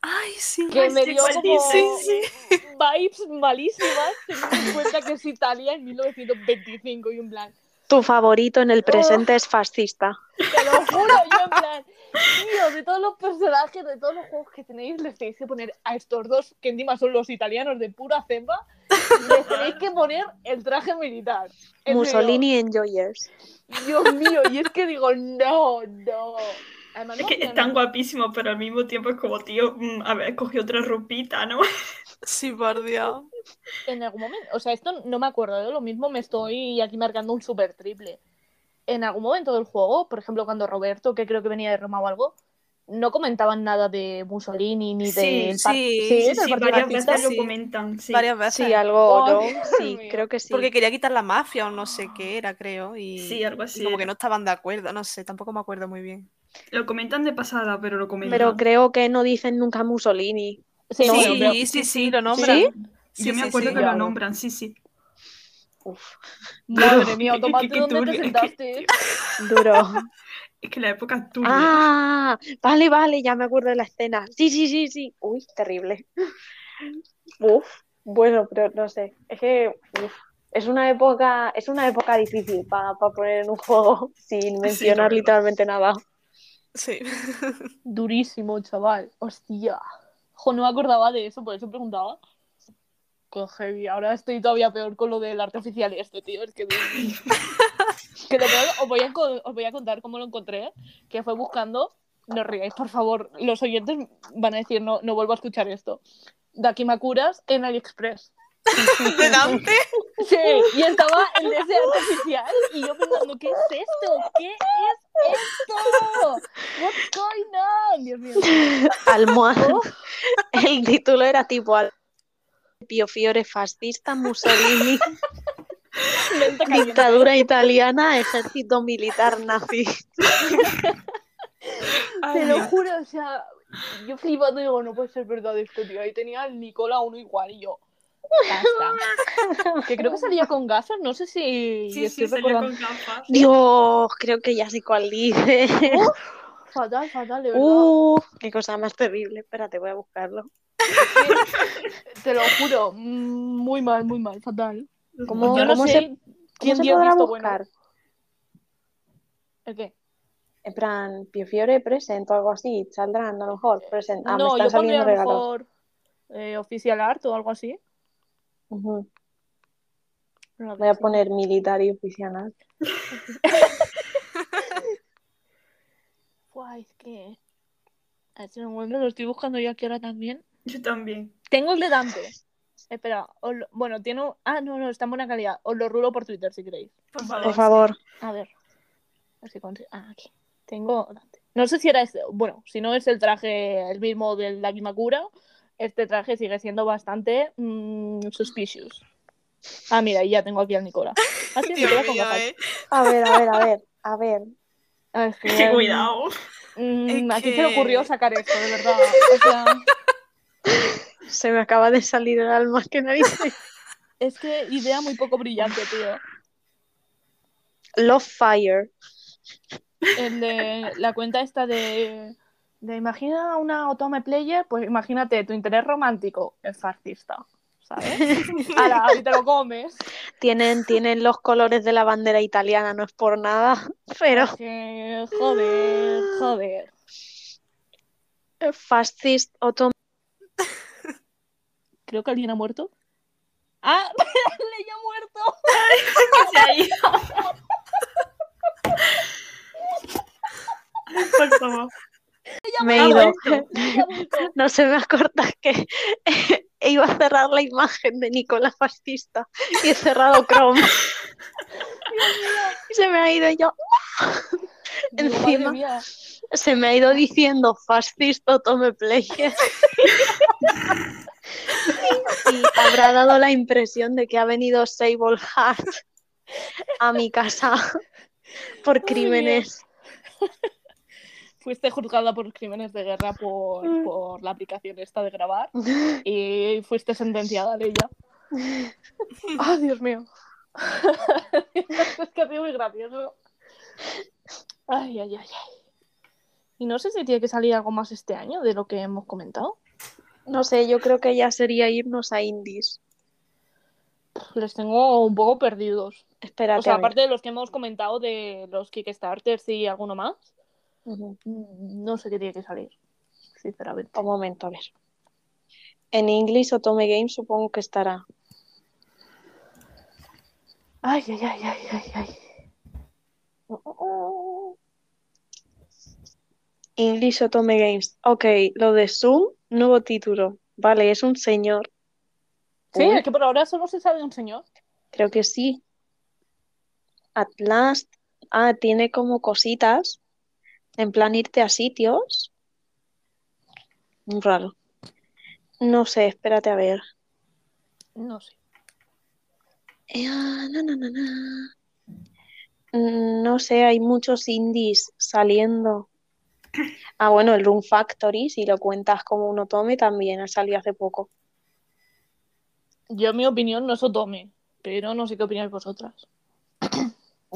Ay, sí. que me dio como sí, sí. vibes malísimas, teniendo en cuenta que es Italia en 1925 y un plan, Tu favorito en el presente es fascista. te lo juro, yo en plan, tío, de todos los personajes, de todos los juegos que tenéis, les tenéis que poner a estos dos, que encima son los italianos de pura cepa, les tenéis que poner el traje militar. En. Mussolini Enjoyers. Dios mío, y es que digo, no, no. Además, Es no que hacían- están guapísimos, pero al mismo tiempo es como, tío, mm, a ver, cogí otra ropita, ¿no? Sí, por Dios. en algún momento, o sea, esto no me acuerdo de lo mismo, me estoy aquí marcando un super triple. En algún momento del juego, por ejemplo, cuando Roberto, que creo que venía de Roma o algo, no comentaban nada de Mussolini ni Sí, par- sí, Sí, Partido varias veces lo sí. comentan. Sí. Varias veces. Sí, algo, Oh, Dios sí, mío. creo que sí. Porque quería quitar la mafia o no sé qué era, creo. Y, Sí, algo y así como era. que no estaban de acuerdo, no sé, tampoco me acuerdo muy bien. Lo comentan de pasada, pero lo comentan. Pero creo que no dicen nunca Mussolini. Sí, No, sí, pero- sí, sí, lo nombran. ¿Sí? Sí, Yo me acuerdo sí. que lo nombran, sí, sí. Uf, Madre mía, tomate, ¿dónde te sentaste? duro. Es que la época es turbia. Ah, vale, vale, ya me acuerdo de la escena. Sí, sí, sí, sí. Uy, terrible. Uf, bueno, pero no sé. Es que uf, es una época, es una época difícil para poner en un juego sin mencionar literalmente nada. Sí. Durísimo, chaval. Hostia. Jo, no me acordaba de eso, por eso preguntaba. Qué heavy. Ahora estoy todavía peor con lo del arte oficial y este, tío. Es que, que lo peor, os voy, a, co- os voy a contar cómo lo encontré, que fue buscando. No os ríais, por favor. Los oyentes van a decir, no, no vuelvo a escuchar esto. Dakimakuras en AliExpress. de Dante. Sí, y estaba en ese arte oficial y yo pensando, ¿qué es esto? ¿Qué es esto? What's going on? Dios mío. Almohada. Oh, El título era tipo al- Pio Fiore fascista, Mussolini, dictadura italiana, ejército militar nazi. Te lo juro, o sea, yo flipando digo, no puede ser verdad esto, tío. Ahí tenía al Nicola uno igual y yo. Basta. que creo que salía con gafas, no sé si Sí, estoy sí, salió recordando. con gafas. Dios, creo que ya sé cuál dice. Fatal, fatal, de verdad. Uh, qué cosa más terrible. Espérate, voy a buscarlo. Te lo juro, muy mal, muy mal, fatal. ¿Cómo, Yo no cómo sé se, quién cómo se dio podrá visto buscar? bueno. ¿El qué? En plan, Pio Fiore present o algo así. Saldrán a lo mejor. Present. Ah, me no, están yo saliendo a lo mejor eh, Official Art o algo así. Ujú. No, Voy a poner militar y oficial. Buah, es que. A ver si lo encuentro, lo estoy buscando yo aquí ahora también. Yo también. Tengo el de Dante. Espera, lo- bueno, tiene un- Ah, no, no, está en buena calidad. Os lo rulo por Twitter si queréis. Por favor. A ver. A ver si consigo- Ah, aquí. Tengo Dante. No sé si era este. Bueno, si no es el traje el mismo de la Kimakura, este traje sigue siendo bastante mm, suspicious. Ah, mira, y ya tengo aquí al Nicola. Ah, sí, Dios Nicola con mío, gafas. eh. A ver, a ver, a ver. A ver. Ah, es que, Qué cuidado. mm, Es ¿A quién se le ocurrió sacar esto, de verdad? O sea, Se me acaba de salir el alma que narices. es que idea muy poco brillante, tío. Love Fire. El de la cuenta esta de, de imagina una Otome Player, pues imagínate, tu interés romántico es fascista, ¿sabes? Ala, y te lo comes. Tienen, tienen los colores de la bandera italiana, no es por nada, pero que, joder, joder. fascist autumn. Creo que alguien ha muerto. ¡Ah! ¡Le ha muerto! Se ha ido. Por favor. Me he ido. No se me acorta que iba a cerrar la imagen de Nicolás fascista y he cerrado Chrome. Y se me ha ido y yo. Digo, Encima. Se me ha ido diciendo fascist Otome Player. Y habrá dado la impresión de que ha venido Sable Heart a mi casa por crímenes. Fuiste juzgada por crímenes de guerra por, por la aplicación esta de grabar y fuiste sentenciada de ella. ¡Ah, Dios mío! es que ha sido muy gracioso. Ay, ay, ay, ay. Y no sé si tiene que salir algo más este año de lo que hemos comentado. No sé, yo creo que ya sería irnos a indies. Les tengo un poco perdidos. Espérate, O sea, aparte de los que hemos comentado de los Kickstarters y alguno más, Mm, no sé qué tiene que salir, sinceramente. Un momento, a ver. En English Otome Games supongo que estará. Ay, ay, ay, ay, ay, ay. English Otome Games. Ok, lo de Zoom, nuevo título. Vale, es un señor. Sí, Uy, es que por ahora solo se sabe un señor. creo que sí. At last. Ah, tiene como cositas. En plan irte a sitios. Raro. No sé, espérate a ver. No sé. Eh, ah, na, na, na, na. Mm, No sé, hay muchos indies saliendo. Ah, bueno, el Room Factory, si lo cuentas como un otome, también ha salido hace poco. Yo, en mi opinión, no es Otome, pero no sé qué opináis vosotras.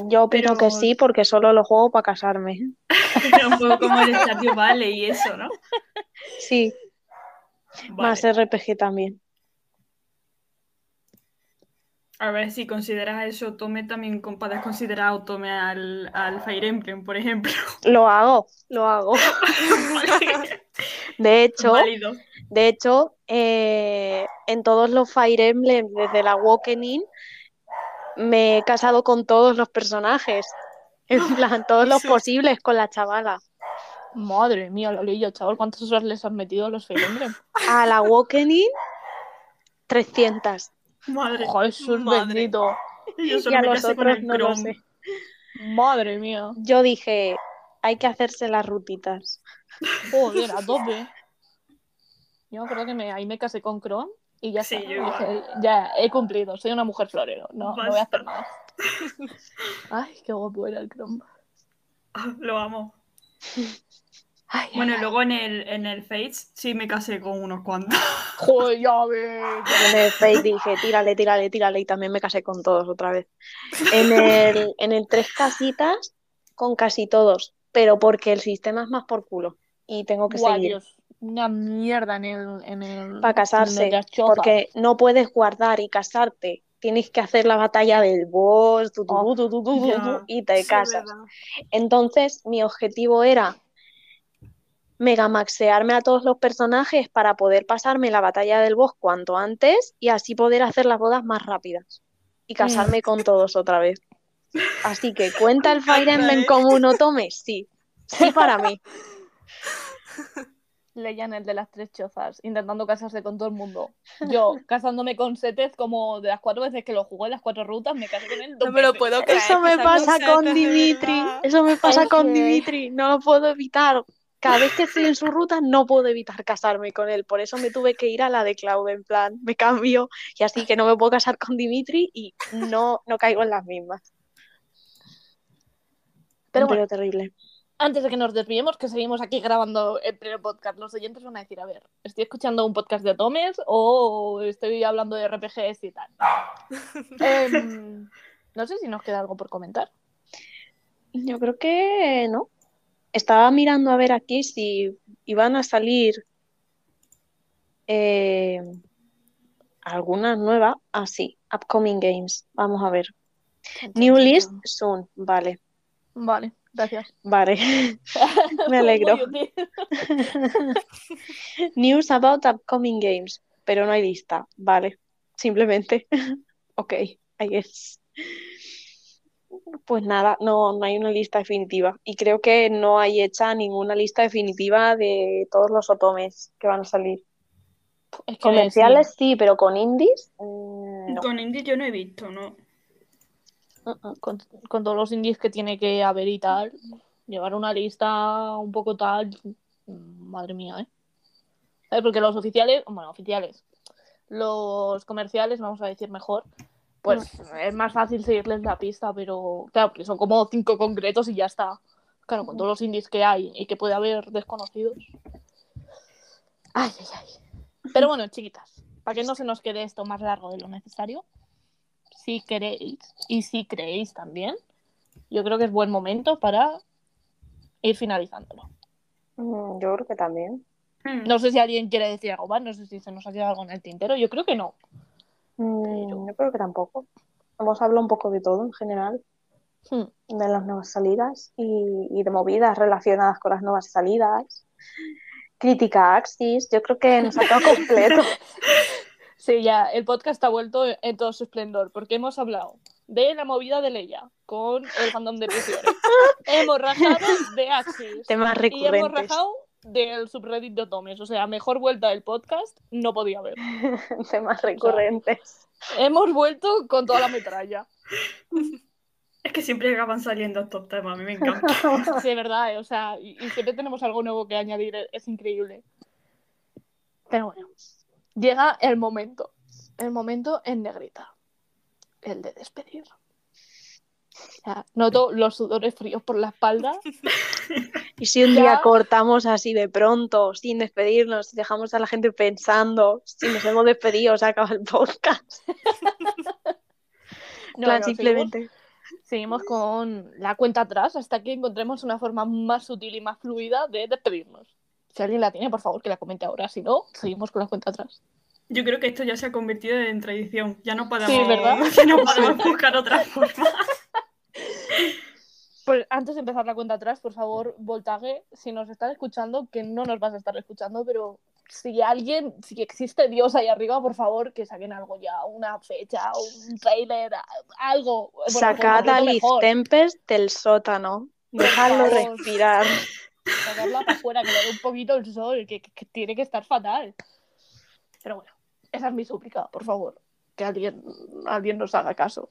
Yo opino Pero- que sí, porque solo lo juego para casarme. Pero un poco como el Stardew Valley y eso, ¿no? Sí, Vale. más RPG también. A ver, si consideras eso Otome, también con- puedes considerar Otome al, al Fire Emblem, por ejemplo. Lo hago, lo hago. De hecho, Válido. de hecho, eh, en todos los Fire Emblem, desde la Awakening, me he casado con todos los personajes. En plan, todos los posibles con la chavala. Madre mía, la leía, chaval. ¿Cuántas horas les has metido a los Fire Emblem? A la Awakening, 300. Madre. Jesús Madre. bendito. Yo Y solo a me los casé con otros el no lo Chrome. sé. Madre mía. Yo dije, hay que hacerse las rutitas. Joder, a tope. Yo me acuerdo que me, ahí me casé con Chrome y ya Sí, está. yo igual. Dije, ya he cumplido, soy una mujer florero. No, no voy a hacer más. Ay, qué guapo era el Chrome. Ah, Lo amo. Ay, Bueno, y luego en el, en el sí me casé con unos cuantos. Joder, ya ves. En el Face dije, tírale, tírale, tírale, y también me casé con todos otra vez. En el, en el tres casitas, con casi todos, pero porque el sistema es más por culo y tengo que seguir una mierda en el. En el para casarse, porque no puedes guardar y casarte. Tienes que hacer la batalla del boss, tu, tu, tu, y te Sí, casas. verdad. Entonces, mi objetivo era megamaxearme a todos los personajes para poder pasarme la batalla del boss cuanto antes y así poder hacer las bodas más rápidas y casarme con todos otra vez. Así que, ¿cuenta el Fire Emblem como un otome? Sí. Sí para mí. Leían el de las tres chozas, intentando casarse con todo el mundo. Yo, casándome con Setez, como de las cuatro veces que lo jugué, las cuatro rutas, me casé con él dos No me lo puedo creer. Eso me pasa con Dimitri. Eso me pasa con Dimitri. No lo puedo evitar. Cada vez que estoy en su ruta no puedo evitar casarme con él. Por eso me tuve que ir a la de Cloud, en plan, me cambio y así que no me puedo casar con Dimitri y no, no caigo en las mismas. Pero bueno, terrible. Antes de que nos desviemos, que seguimos aquí grabando el primer podcast, los oyentes van a decir, a ver, ¿estoy escuchando un podcast de Tomes o estoy hablando de RPGs y tal? Em, no sé si nos queda algo por comentar. Yo creo que no. Estaba mirando a ver aquí si iban a salir eh, algunas nuevas. Ah, sí, Upcoming Games. Vamos a ver. New list soon. Vale, Vale, gracias. vale. Me alegro. News about upcoming games. Pero no hay lista. Vale. Simplemente. Ok, I guess. Pues nada, no, no hay una lista definitiva. Y creo que no hay hecha ninguna lista definitiva de todos los otomes que van a salir. Es que Comerciales sí, pero con indies, mm, no. Con indie yo no he visto, ¿no? Con, con todos los indies que tiene que haber y tal, llevar una lista un poco tal, madre mía, ¿eh? Porque los oficiales, bueno, oficiales, los comerciales, vamos a decir mejor, pues es más fácil seguirles la pista, pero claro, porque son como cinco concretos y ya está. Claro, con todos los indies que hay y que puede haber desconocidos. Ay, ay, ay. Pero bueno, chiquitas, para que no se nos quede esto más largo de lo necesario, si queréis y si creéis también, yo creo que es buen momento para ir finalizándolo. Mm, Yo creo que también. Hmm. No sé si alguien quiere decir algo más, no sé si se nos ha quedado algo en el tintero, yo creo que no. Mm, Yo creo que tampoco. Hemos hablado un poco de todo en general, Hmm. de las nuevas salidas y, y de movidas relacionadas con las nuevas salidas. Crítica a Axis, yo creo que nos ha quedado completo. Sí, ya, el podcast ha vuelto en todo su esplendor, porque hemos hablado de la movida de Leia con el fandom de prisiones. hemos rajado de Axis. Temas Y hemos recurrentes. rajado del subreddit de Otomes. O sea, mejor vuelta del podcast no podía haber. Temas recurrentes. Hemos vuelto con toda la metralla. Es que siempre acaban saliendo estos temas, a mí me encanta. Sí, de verdad, eh, o sea, y, y siempre tenemos algo nuevo que añadir, es, es increíble. Pero bueno, llega el momento, el momento en negrita, el de despedir. Noto los sudores fríos por la espalda. Y si un Ya. día cortamos así de pronto, sin despedirnos, y dejamos a la gente pensando, si nos hemos despedido, se acaba el podcast. No, plan, no, simplemente. Seguimos, seguimos con la cuenta atrás hasta que encontremos una forma más sutil y más fluida de despedirnos. Si alguien la tiene, por favor, que la comente ahora. Si no, seguimos con la cuenta atrás. Yo creo que esto ya se ha convertido en tradición. Ya no podemos, Sí, ¿verdad? ya no podemos buscar otra forma. Pues antes de empezar la cuenta atrás, por favor, Voltague, si nos estás escuchando, que no nos vas a estar escuchando, pero si alguien, si existe Dios ahí arriba, por favor, que saquen algo ya, una fecha, un trailer, algo. Bueno, Sacad a Liz. Tempest del sótano. Dejadlo respirar. Sacarla para afuera, que le dé un poquito el sol, que, tiene que estar fatal. Pero bueno, esa es mi súplica, por favor. que alguien, alguien nos haga caso.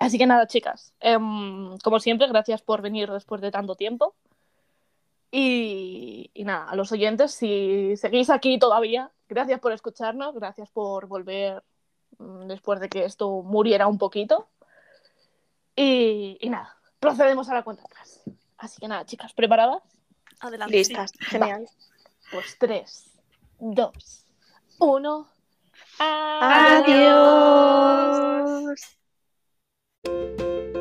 Así que nada, chicas, em, como siempre, gracias por venir después de tanto tiempo. Y, nada, a los oyentes, si seguís aquí todavía, gracias por escucharnos, gracias por volver mm, después de que esto muriera un poquito. Y nada, procedemos a la cuenta atrás. Así que nada, chicas, ¿preparadas? Adelante. Listas, genial. Pues tres, dos, uno. Adiós. Adiós.